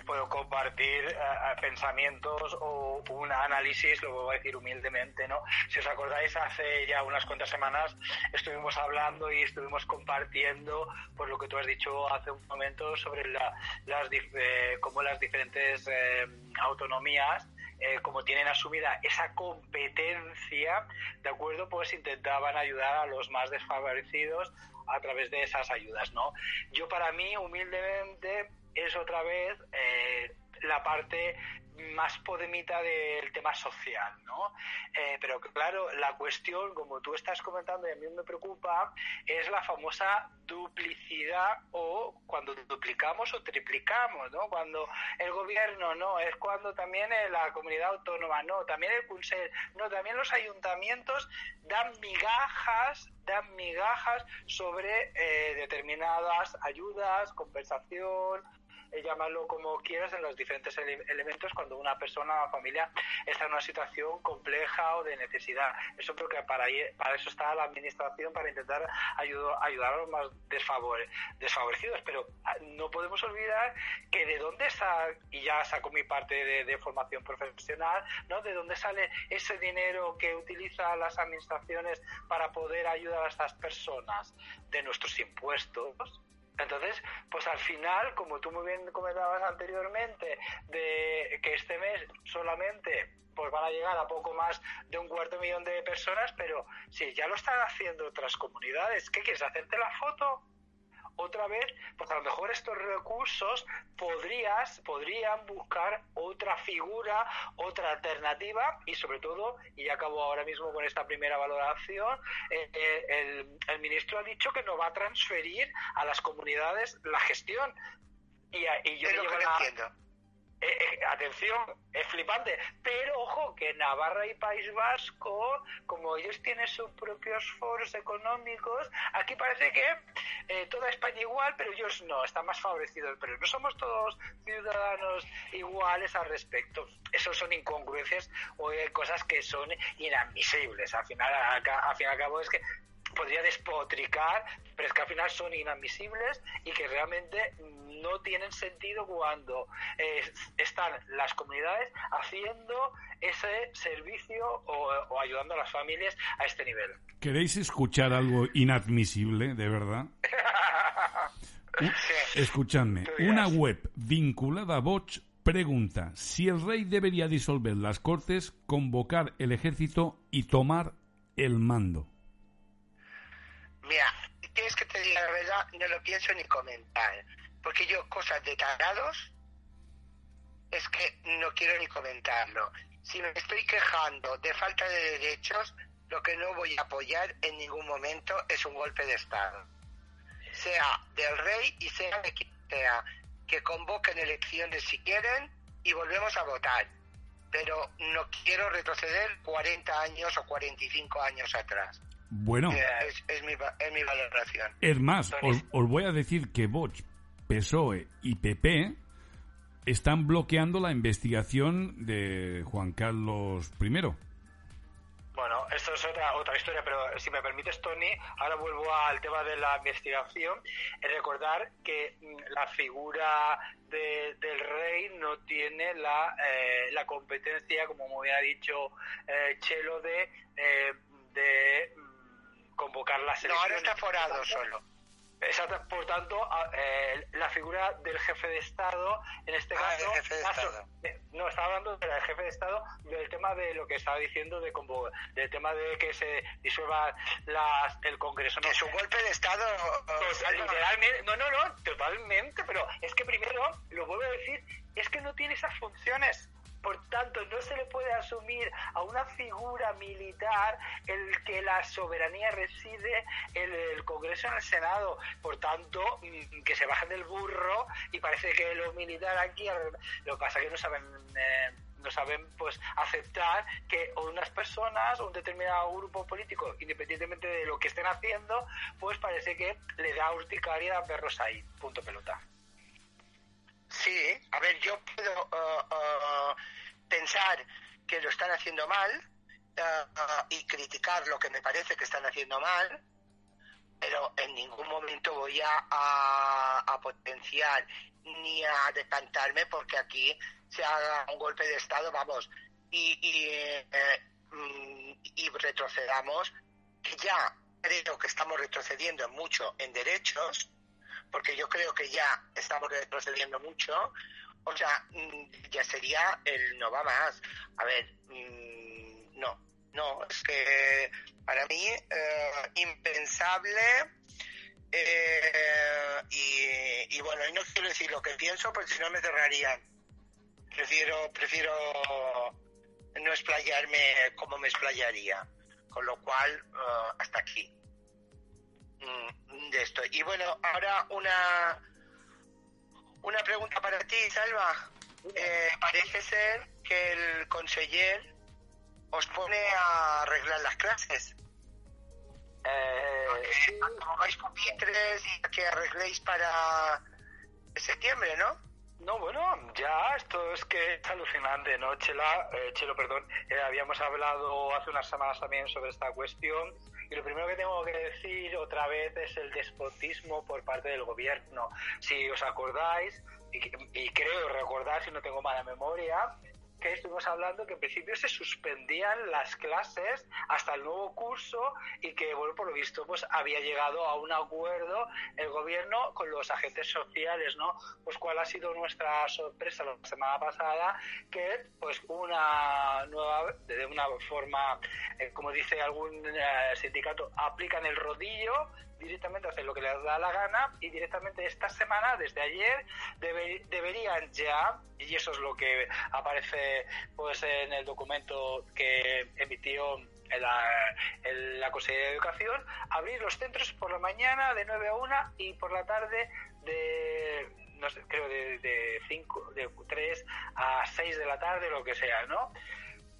puedo compartir eh, eh, pensamientos o un análisis, lo voy a decir humildemente, ¿no? Si os acordáis, hace ya unas cuantas semanas estuvimos hablando y estuvimos compartiendo, por lo que tú has dicho hace un momento, sobre la, las, eh, cómo las diferentes eh, autonomías eh, como tienen asumida esa competencia, ¿de acuerdo? Pues intentaban ayudar a los más desfavorecidos a través de esas ayudas, ¿no? Yo para mí, humildemente, es otra vez eh, la parte más podemita del tema social, ¿no? Eh, pero claro, la cuestión, como tú estás comentando y a mí me preocupa, es la famosa duplicidad o cuando duplicamos o triplicamos, ¿no? Cuando el gobierno no, es cuando también eh, la comunidad autónoma no, también el Consell, no, también los ayuntamientos dan migajas, dan migajas sobre eh, determinadas ayudas, compensación, eh, como quieras, en los diferentes ele- elementos cuando una persona una familia está en una situación compleja o de necesidad. Eso creo que para, eso está la administración, para intentar ayudo- ayudar a los más desfavore- desfavorecidos. Pero ah, no podemos olvidar que de dónde está, y ya saco mi parte de, de formación profesional, ¿no? De dónde sale ese dinero que utilizan las administraciones para poder ayudar a estas personas de nuestros impuestos. Entonces, pues al final, como tú muy bien comentabas anteriormente, de que este mes solamente pues van a llegar a poco más de un cuarto millón de personas, pero si ya lo están haciendo otras comunidades, ¿qué quieres? ¿Hacerte la foto? Otra vez, pues a lo mejor estos recursos podrías, podrían buscar otra figura, otra alternativa y sobre todo, y ya acabo ahora mismo con esta primera valoración, eh, eh, el, el ministro ha dicho que no va a transferir a las comunidades la gestión. Y, y yo Es lo que no entiendo. Eh, eh, atención, es flipante. Pero ojo, que Navarra y País Vasco, como ellos tienen sus propios foros económicos, aquí parece que eh, toda España igual, pero ellos no, están más favorecidos. Pero no somos todos ciudadanos iguales al respecto. Eso son incongruencias o cosas que son inadmisibles. Al final, al fin y al cabo, es que podría despotricar, pero es que al final son inadmisibles y que realmente no tienen sentido cuando eh, están las comunidades haciendo ese servicio o, o ayudando a las familias a este nivel. ¿Queréis escuchar algo inadmisible, de verdad? U- Escuchadme, una web vinculada a Vox pregunta si el rey debería disolver las cortes, convocar el ejército y tomar el mando. Mira, si quieres que te diga la verdad, no lo pienso ni comentar. Porque yo cosas de tarados es que no quiero ni comentarlo. Si me estoy quejando de falta de derechos, lo que no voy a apoyar en ningún momento es un golpe de Estado. Sea del rey y sea de quien sea. Que convoquen elecciones si quieren y volvemos a votar. Pero no quiero retroceder 40 años o 45 años atrás. Bueno, Es, es mi, es mi valoración. es más, os, os voy a decir que Vox, PSOE y PP están bloqueando la investigación de Juan Carlos I. Bueno, esto es otra, otra historia, pero si me permites, Tony, ahora vuelvo al tema de la investigación. Es recordar que mm, la figura de- del rey no tiene la, eh, la competencia, como me había dicho eh, Chelo, de, eh, las No, ahora está forado solo. Exacto, por tanto, eh, la figura del jefe de Estado, en este Ah, caso, del jefe de la Estado. no, estaba hablando del jefe de Estado, del tema de lo que estaba diciendo, de convo- del tema de que se disuelva las, el Congreso. No, es un golpe de Estado. pues, Alba. literalmente, no, no, no, totalmente, pero es que primero, lo vuelvo a decir, es que no tiene esas funciones. Por tanto, no se le puede asumir a una figura militar el que la soberanía reside en el Congreso, en el Senado. Por tanto, mm, que se bajen del burro y parece que los militares aquí, lo que pasa es que no saben... eh, no saben pues aceptar que unas personas, un determinado grupo político, independientemente de lo que estén haciendo, pues parece que le da urticaria a perros ahí. Punto pelota. Sí, a ver, yo puedo uh, uh, pensar que lo están haciendo mal uh, y criticar lo que me parece que están haciendo mal, pero en ningún momento voy a, potenciar ni a decantarme porque aquí se haga un golpe de Estado, vamos, y, y, eh, mm, y retrocedamos, que ya creo que estamos retrocediendo mucho en derechos, porque yo creo que ya estamos retrocediendo mucho, o sea, mm, ya sería el no va más. A ver, mm, no, no, es que para mí eh, impensable eh, y, y bueno, y no quiero decir lo que pienso porque si no me cerrarían. Prefiero, prefiero no explayarme como me explayaría. Con lo cual, eh, hasta aquí de esto. Y bueno, ahora una una pregunta para ti, Salva. Eh, parece ser que el conseller os pone a arreglar las clases. Eh, pupitres y que arregléis para septiembre, ¿no? No, bueno, ya esto es que es alucinante, ¿no, Chela? Eh, Chelo, perdón. Eh, habíamos hablado hace unas semanas también sobre esta cuestión y lo primero que tengo que decir otra vez es el despotismo por parte del gobierno. Si os acordáis, y, y creo recordar, si no tengo mala memoria, que estuvimos hablando que en principio se suspendían las clases hasta el nuevo curso y que, bueno, por lo visto, pues había llegado a un acuerdo el gobierno con los agentes sociales, ¿no? Pues cuál ha sido nuestra sorpresa la semana pasada, que pues una nueva, de una forma, eh, como dice algún eh, sindicato, aplican el rodillo directamente hacen lo que les da la gana y directamente esta semana, desde ayer, debe- deberían ya, y eso es lo que aparece pues en el documento que emitió la, el- la Consejería de Educación, abrir los centros por la mañana de 9 a 1 y por la tarde de no sé, creo de, de, cinco, de 3 a 6 de la tarde, lo que sea, ¿no?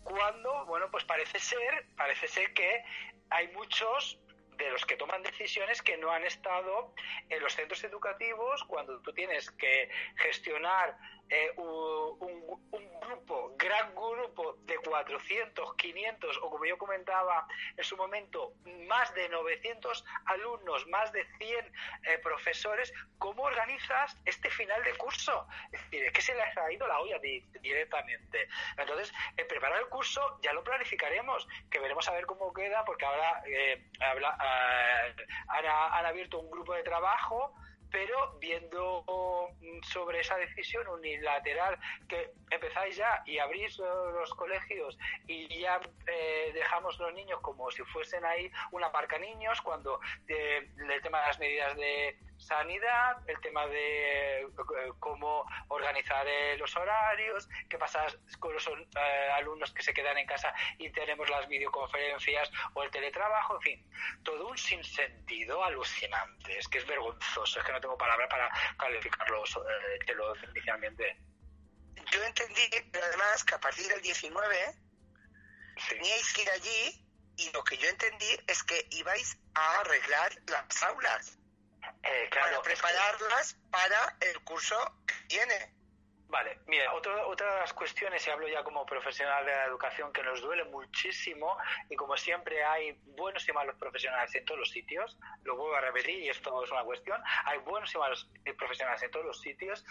Cuando, bueno, pues parece ser, parece ser que hay muchos de los que toman decisiones que no han estado en los centros educativos cuando tú tienes que gestionar eh, un, un- grupo, gran grupo de 400, 500 o como yo comentaba en su momento, más de 900 alumnos, más de 100 eh, profesores, ¿cómo organizas este final de curso? Es decir, es que se les ha ido la olla di- directamente. Entonces, eh, preparar el curso ya lo planificaremos, que veremos a ver cómo queda, porque ahora eh, habla- eh, han, han abierto un grupo de trabajo pero viendo mm, sobre esa decisión unilateral que empezáis ya y abrís los colegios y ya eh, dejamos los niños como si fuesen ahí una marca niños cuando eh, el tema de las medidas de sanidad, el tema de eh, cómo organizar eh, los horarios, qué pasa con los eh, alumnos que se quedan en casa y tenemos las videoconferencias o el teletrabajo, en fin, todo un sinsentido alucinante, es que es vergonzoso, es que no tengo palabras para calificarlo, eh, te lo inicialmente. Yo entendí, pero además, que a partir del 19 Sí. teníais que ir allí y lo que yo entendí es que ibais a arreglar las aulas Eh, para claro, es que- prepararlas para el curso que viene. Vale, mira, otro- otra de las cuestiones, y hablo ya como profesional de la educación, que nos duele muchísimo, y como siempre hay buenos y malos profesionales en todos los sitios, lo vuelvo a repetir y esto es una cuestión, hay buenos y malos eh, profesionales en todos los sitios.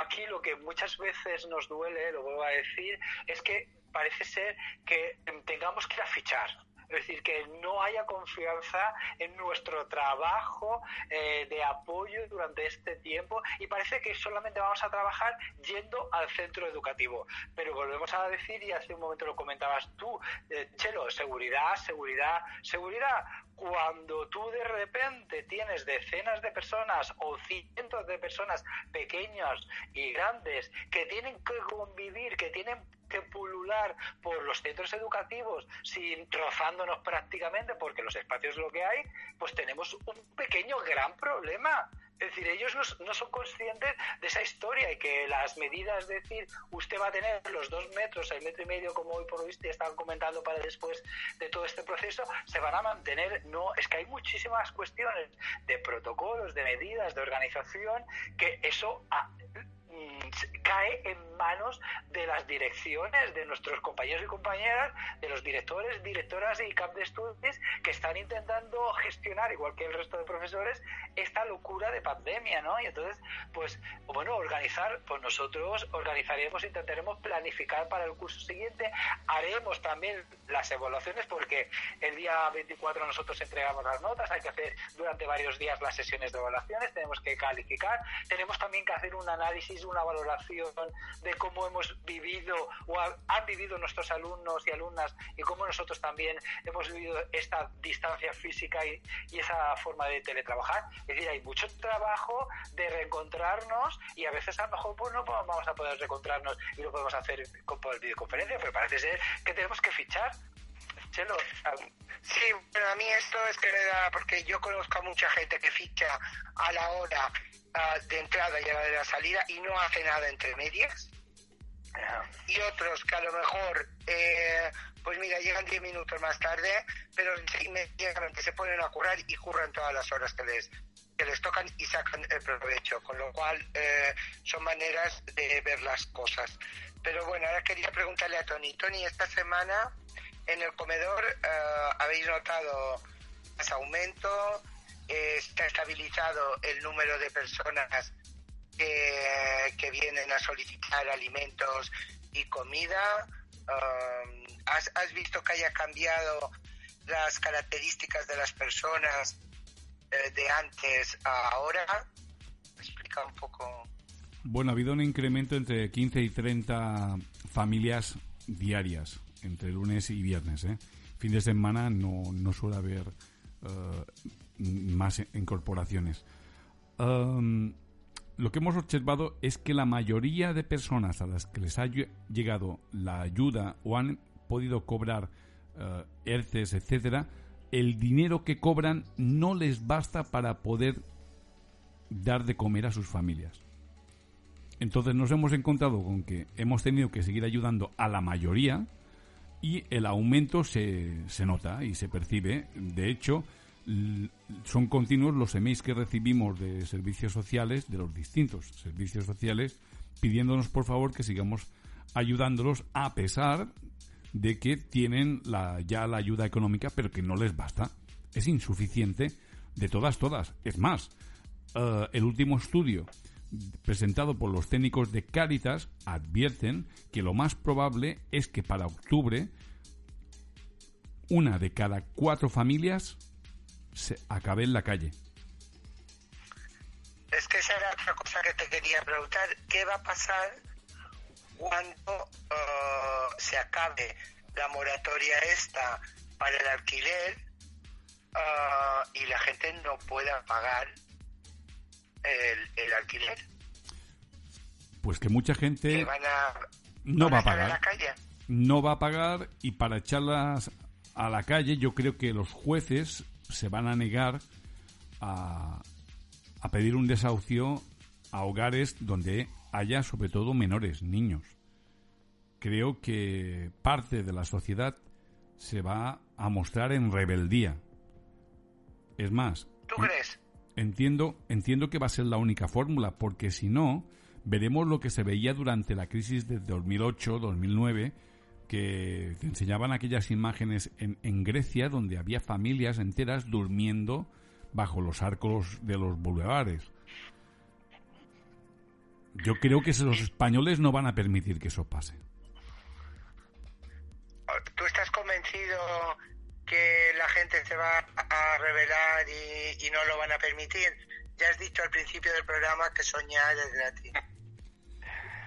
Aquí lo que muchas veces nos duele, lo vuelvo a decir, es que parece ser que tengamos que ir a fichar. Es decir, que no haya confianza en nuestro trabajo eh, de apoyo durante este tiempo y parece que solamente vamos a trabajar yendo al centro educativo. Pero volvemos a decir, y hace un momento lo comentabas tú, eh, Chelo, seguridad, seguridad, seguridad. Cuando tú de repente tienes decenas de personas o cientos de personas pequeñas y grandes que tienen que convivir, que tienen que pulular por los centros educativos sin rozándonos prácticamente porque los espacios es lo que hay, pues tenemos un pequeño gran problema. Es decir, ellos no, no son conscientes de esa historia y que las medidas, es decir, usted va a tener los dos metros, el metro y medio, como hoy por visto ya estaban comentando para después de todo este proceso, se van a mantener. No, es que hay muchísimas cuestiones de protocolos, de medidas, de organización, que eso ah, mm, cae en manos de las direcciones, de nuestros compañeros y compañeras, de los directores, directoras y cap de estudios que están intentando gestionar, igual que el resto de profesores, esta locura de pandemia, ¿no? Y entonces, pues, bueno, organizar, pues nosotros organizaremos, intentaremos planificar para el curso siguiente, haremos también las evaluaciones porque el día 24 nosotros entregamos las notas, hay que hacer durante varios días las sesiones de evaluaciones, tenemos que calificar, tenemos también que hacer un análisis, una valoración de cómo hemos vivido o ha- han vivido nuestros alumnos y alumnas y cómo nosotros también hemos vivido esta distancia física y, y esa forma de teletrabajar. Es decir, hay mucho trabajo de reencontrarnos y a veces a lo mejor pues, no vamos a poder reencontrarnos y lo podemos hacer por videoconferencia, pero parece ser que tenemos que fichar. Chelo, Sí, pero a mí esto es que porque yo conozco a mucha gente que ficha a la hora ah, de entrada y a la de la salida y no hace nada entre medias. Y otros que a lo mejor, eh, pues mira, llegan 10 minutos más tarde, pero inmediatamente se ponen a currar y curran todas las horas que les, que les tocan y sacan el provecho, con lo cual eh, son maneras de ver las cosas. Pero bueno, ahora quería preguntarle a Tony. Tony, esta semana en el comedor eh, habéis notado más aumento, está estabilizado el número de personas que, que vienen a solicitar alimentos y comida. Um, ¿has, has visto que haya cambiado las características de las personas eh, de antes a ahora? Explica un poco. Bueno, ha habido un incremento entre 15 y 30 familias diarias, entre lunes y viernes. ¿eh? Fin de semana no, no suele haber eh, más incorporaciones. Um, lo que hemos observado es que la mayoría de personas a las que les ha lle- llegado la ayuda o han podido cobrar eh, ERCES, etcétera, el dinero que cobran no les basta para poder dar de comer a sus familias. Entonces nos hemos encontrado con que hemos tenido que seguir ayudando a la mayoría y el aumento se, se nota y se percibe. De hecho, son continuos los emails que recibimos de servicios sociales, de los distintos servicios sociales, pidiéndonos por favor que sigamos ayudándolos a pesar de que tienen la, ya la ayuda económica, pero que no les basta. Es insuficiente de todas, todas. Es más, eh, el último estudio presentado por los técnicos de Cáritas advierten que lo más probable es que para octubre una de cada cuatro familias se acabe en la calle. Es que esa era otra cosa que te quería preguntar. ¿Qué va a pasar cuando eh, se acabe la moratoria esta para el alquiler eh, y la gente no pueda pagar el, el alquiler? Pues que mucha gente Que van a, no van va a estar en la pagar. calle. No va a pagar y para echarlas a la calle yo creo que los jueces se van a negar a, a pedir un desahucio a hogares donde haya sobre todo menores, niños. Creo que parte de la sociedad se va a mostrar en rebeldía. Es más, ¿Tú crees? Entiendo, entiendo que va a ser la única fórmula, porque si no, veremos lo que se veía durante la crisis de 2008-2009, que te enseñaban aquellas imágenes en, en Grecia donde había familias enteras durmiendo bajo los arcos de los bulevares. Yo creo que los españoles no van a permitir que eso pase. ¿Tú estás convencido que la gente se va a rebelar y, y no lo van a permitir? Ya has dicho al principio del programa que soñar es gratis.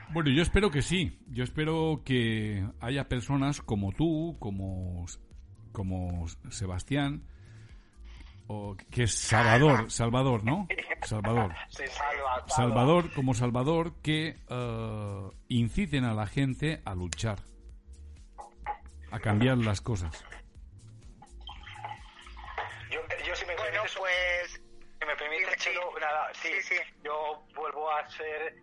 Bueno, yo espero que sí. Yo espero que haya personas como tú, como, como Sebastián, o que es Salvador, Salvador, ¿no? Salvador. Salvador, como Salvador, que eh, inciten a la gente a luchar, a cambiar las cosas. Yo, yo si me Bueno, permites, pues si me permites, sí. Nada, sí, Sí, sí. yo vuelvo a ser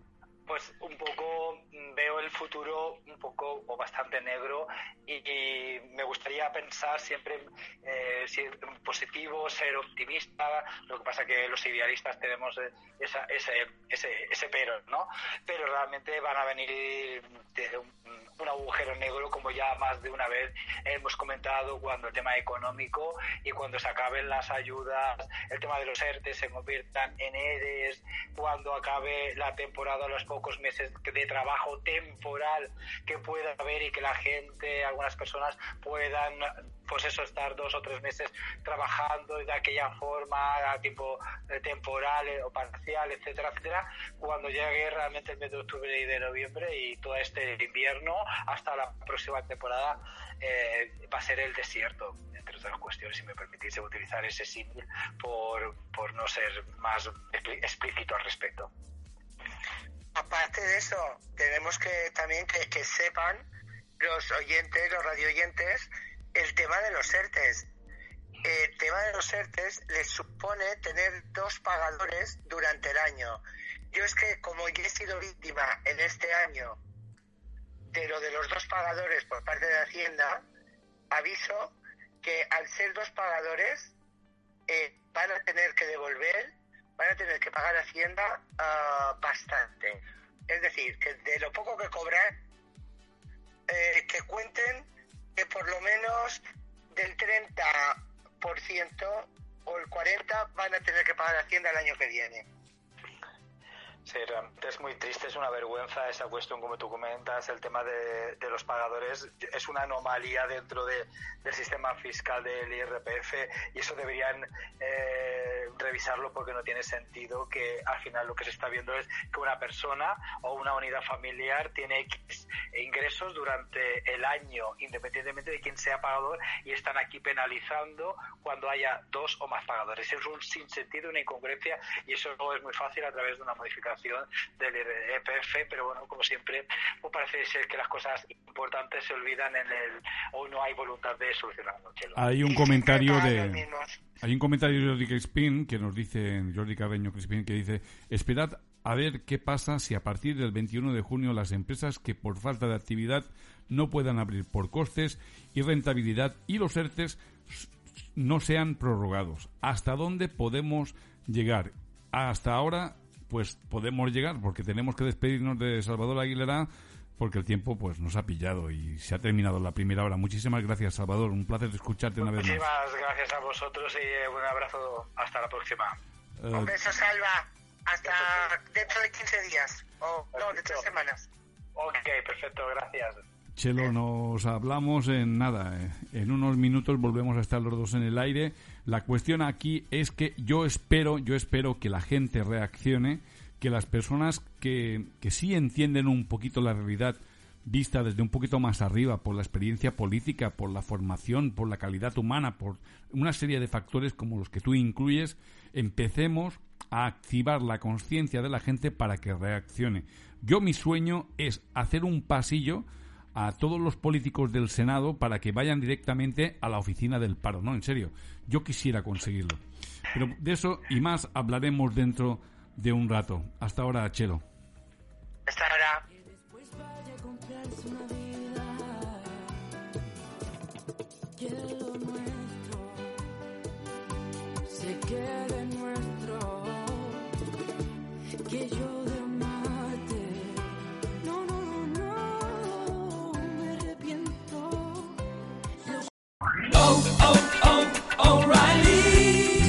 pues un poco veo el futuro un poco o bastante negro y, y me gustaría pensar siempre eh, ser positivo, ser optimista. Lo que pasa que los idealistas tenemos eh, esa, ese, ese, ese pero, ¿no? Pero realmente van a venir de un, un agujero negro como ya más de una vez hemos comentado cuando el tema económico y cuando se acaben las ayudas, el tema de los ERTE se conviertan en ERES, cuando acabe la temporada, los pocos meses de trabajo temporal que pueda haber y que la gente, algunas personas puedan pues eso, estar dos o tres meses trabajando de aquella forma, a tiempo eh, temporal eh, o parcial, etcétera, etcétera, cuando llegue realmente el mes de octubre y de noviembre y todo este invierno hasta la próxima temporada eh, va a ser el desierto, entre otras cuestiones, si me permitís utilizar ese símil por, por no ser más explícito al respecto. Aparte de eso, tenemos que también que, sepan los oyentes, los radioyentes, el tema de los ERTES. El tema de los ERTES les supone tener dos pagadores durante el año. Yo es que como yo he sido víctima en este año de lo de los dos pagadores por parte de Hacienda, aviso que al ser dos pagadores eh, van a tener que devolver, van a tener que pagar Hacienda ah, bastante. Es decir, que de lo poco que cobran, eh, que cuenten que por lo menos del 30% o el 40% van a tener que pagar Hacienda el año que viene. Sí, realmente es muy triste, es una vergüenza esa cuestión, como tú comentas, el tema de, los pagadores es una anomalía dentro de- del sistema fiscal del IRPF y eso deberían eh, revisarlo porque no tiene sentido que al final lo que se está viendo es que una persona o una unidad familiar tiene X ingresos durante el año, independientemente de quién sea pagador, y están aquí penalizando cuando haya dos o más pagadores. Es un sinsentido, una incongruencia y eso es muy fácil a través de una modificación del EPF, pero bueno, como siempre, pues parece ser que las cosas importantes se olvidan en el o no hay voluntad de solucionarlo. Hay un comentario de... Hay un comentario de Jordi Crispin que nos dice, Jordi Carreño Crispin, que dice, esperad a ver qué pasa si a partir del 21 de junio las empresas que por falta de actividad no puedan abrir por costes y rentabilidad y los ERTES no sean prorrogados. ¿Hasta dónde podemos llegar? Hasta ahora pues podemos llegar, porque tenemos que despedirnos de Salvador Aguilera, porque el tiempo pues nos ha pillado y se ha terminado la primera hora. Muchísimas gracias, Salvador. Un placer escucharte una vez más. Muchísimas gracias a vosotros y un abrazo. Hasta la próxima. Eh, Un beso, Salva. Hasta dentro de 15 días. O no, de tres semanas. Ok, perfecto, gracias. Chelo, nos hablamos en nada. eh, En unos minutos volvemos a estar los dos en el aire. La cuestión aquí es que yo espero, yo espero que la gente reaccione, que las personas que, que sí entienden un poquito la realidad vista desde un poquito más arriba por la experiencia política, por la formación, por la calidad humana, por una serie de factores como los que tú incluyes, empecemos a activar la conciencia de la gente para que reaccione. Yo mi sueño es hacer un pasillo a todos los políticos del Senado para que vayan directamente a la oficina del paro. No, en serio, yo quisiera conseguirlo. Pero de eso y más hablaremos dentro de un rato. Hasta ahora, Chelo. Hasta ahora. después vaya a comprarse una vida. Que lo nuestro se quede nuestro. Que yo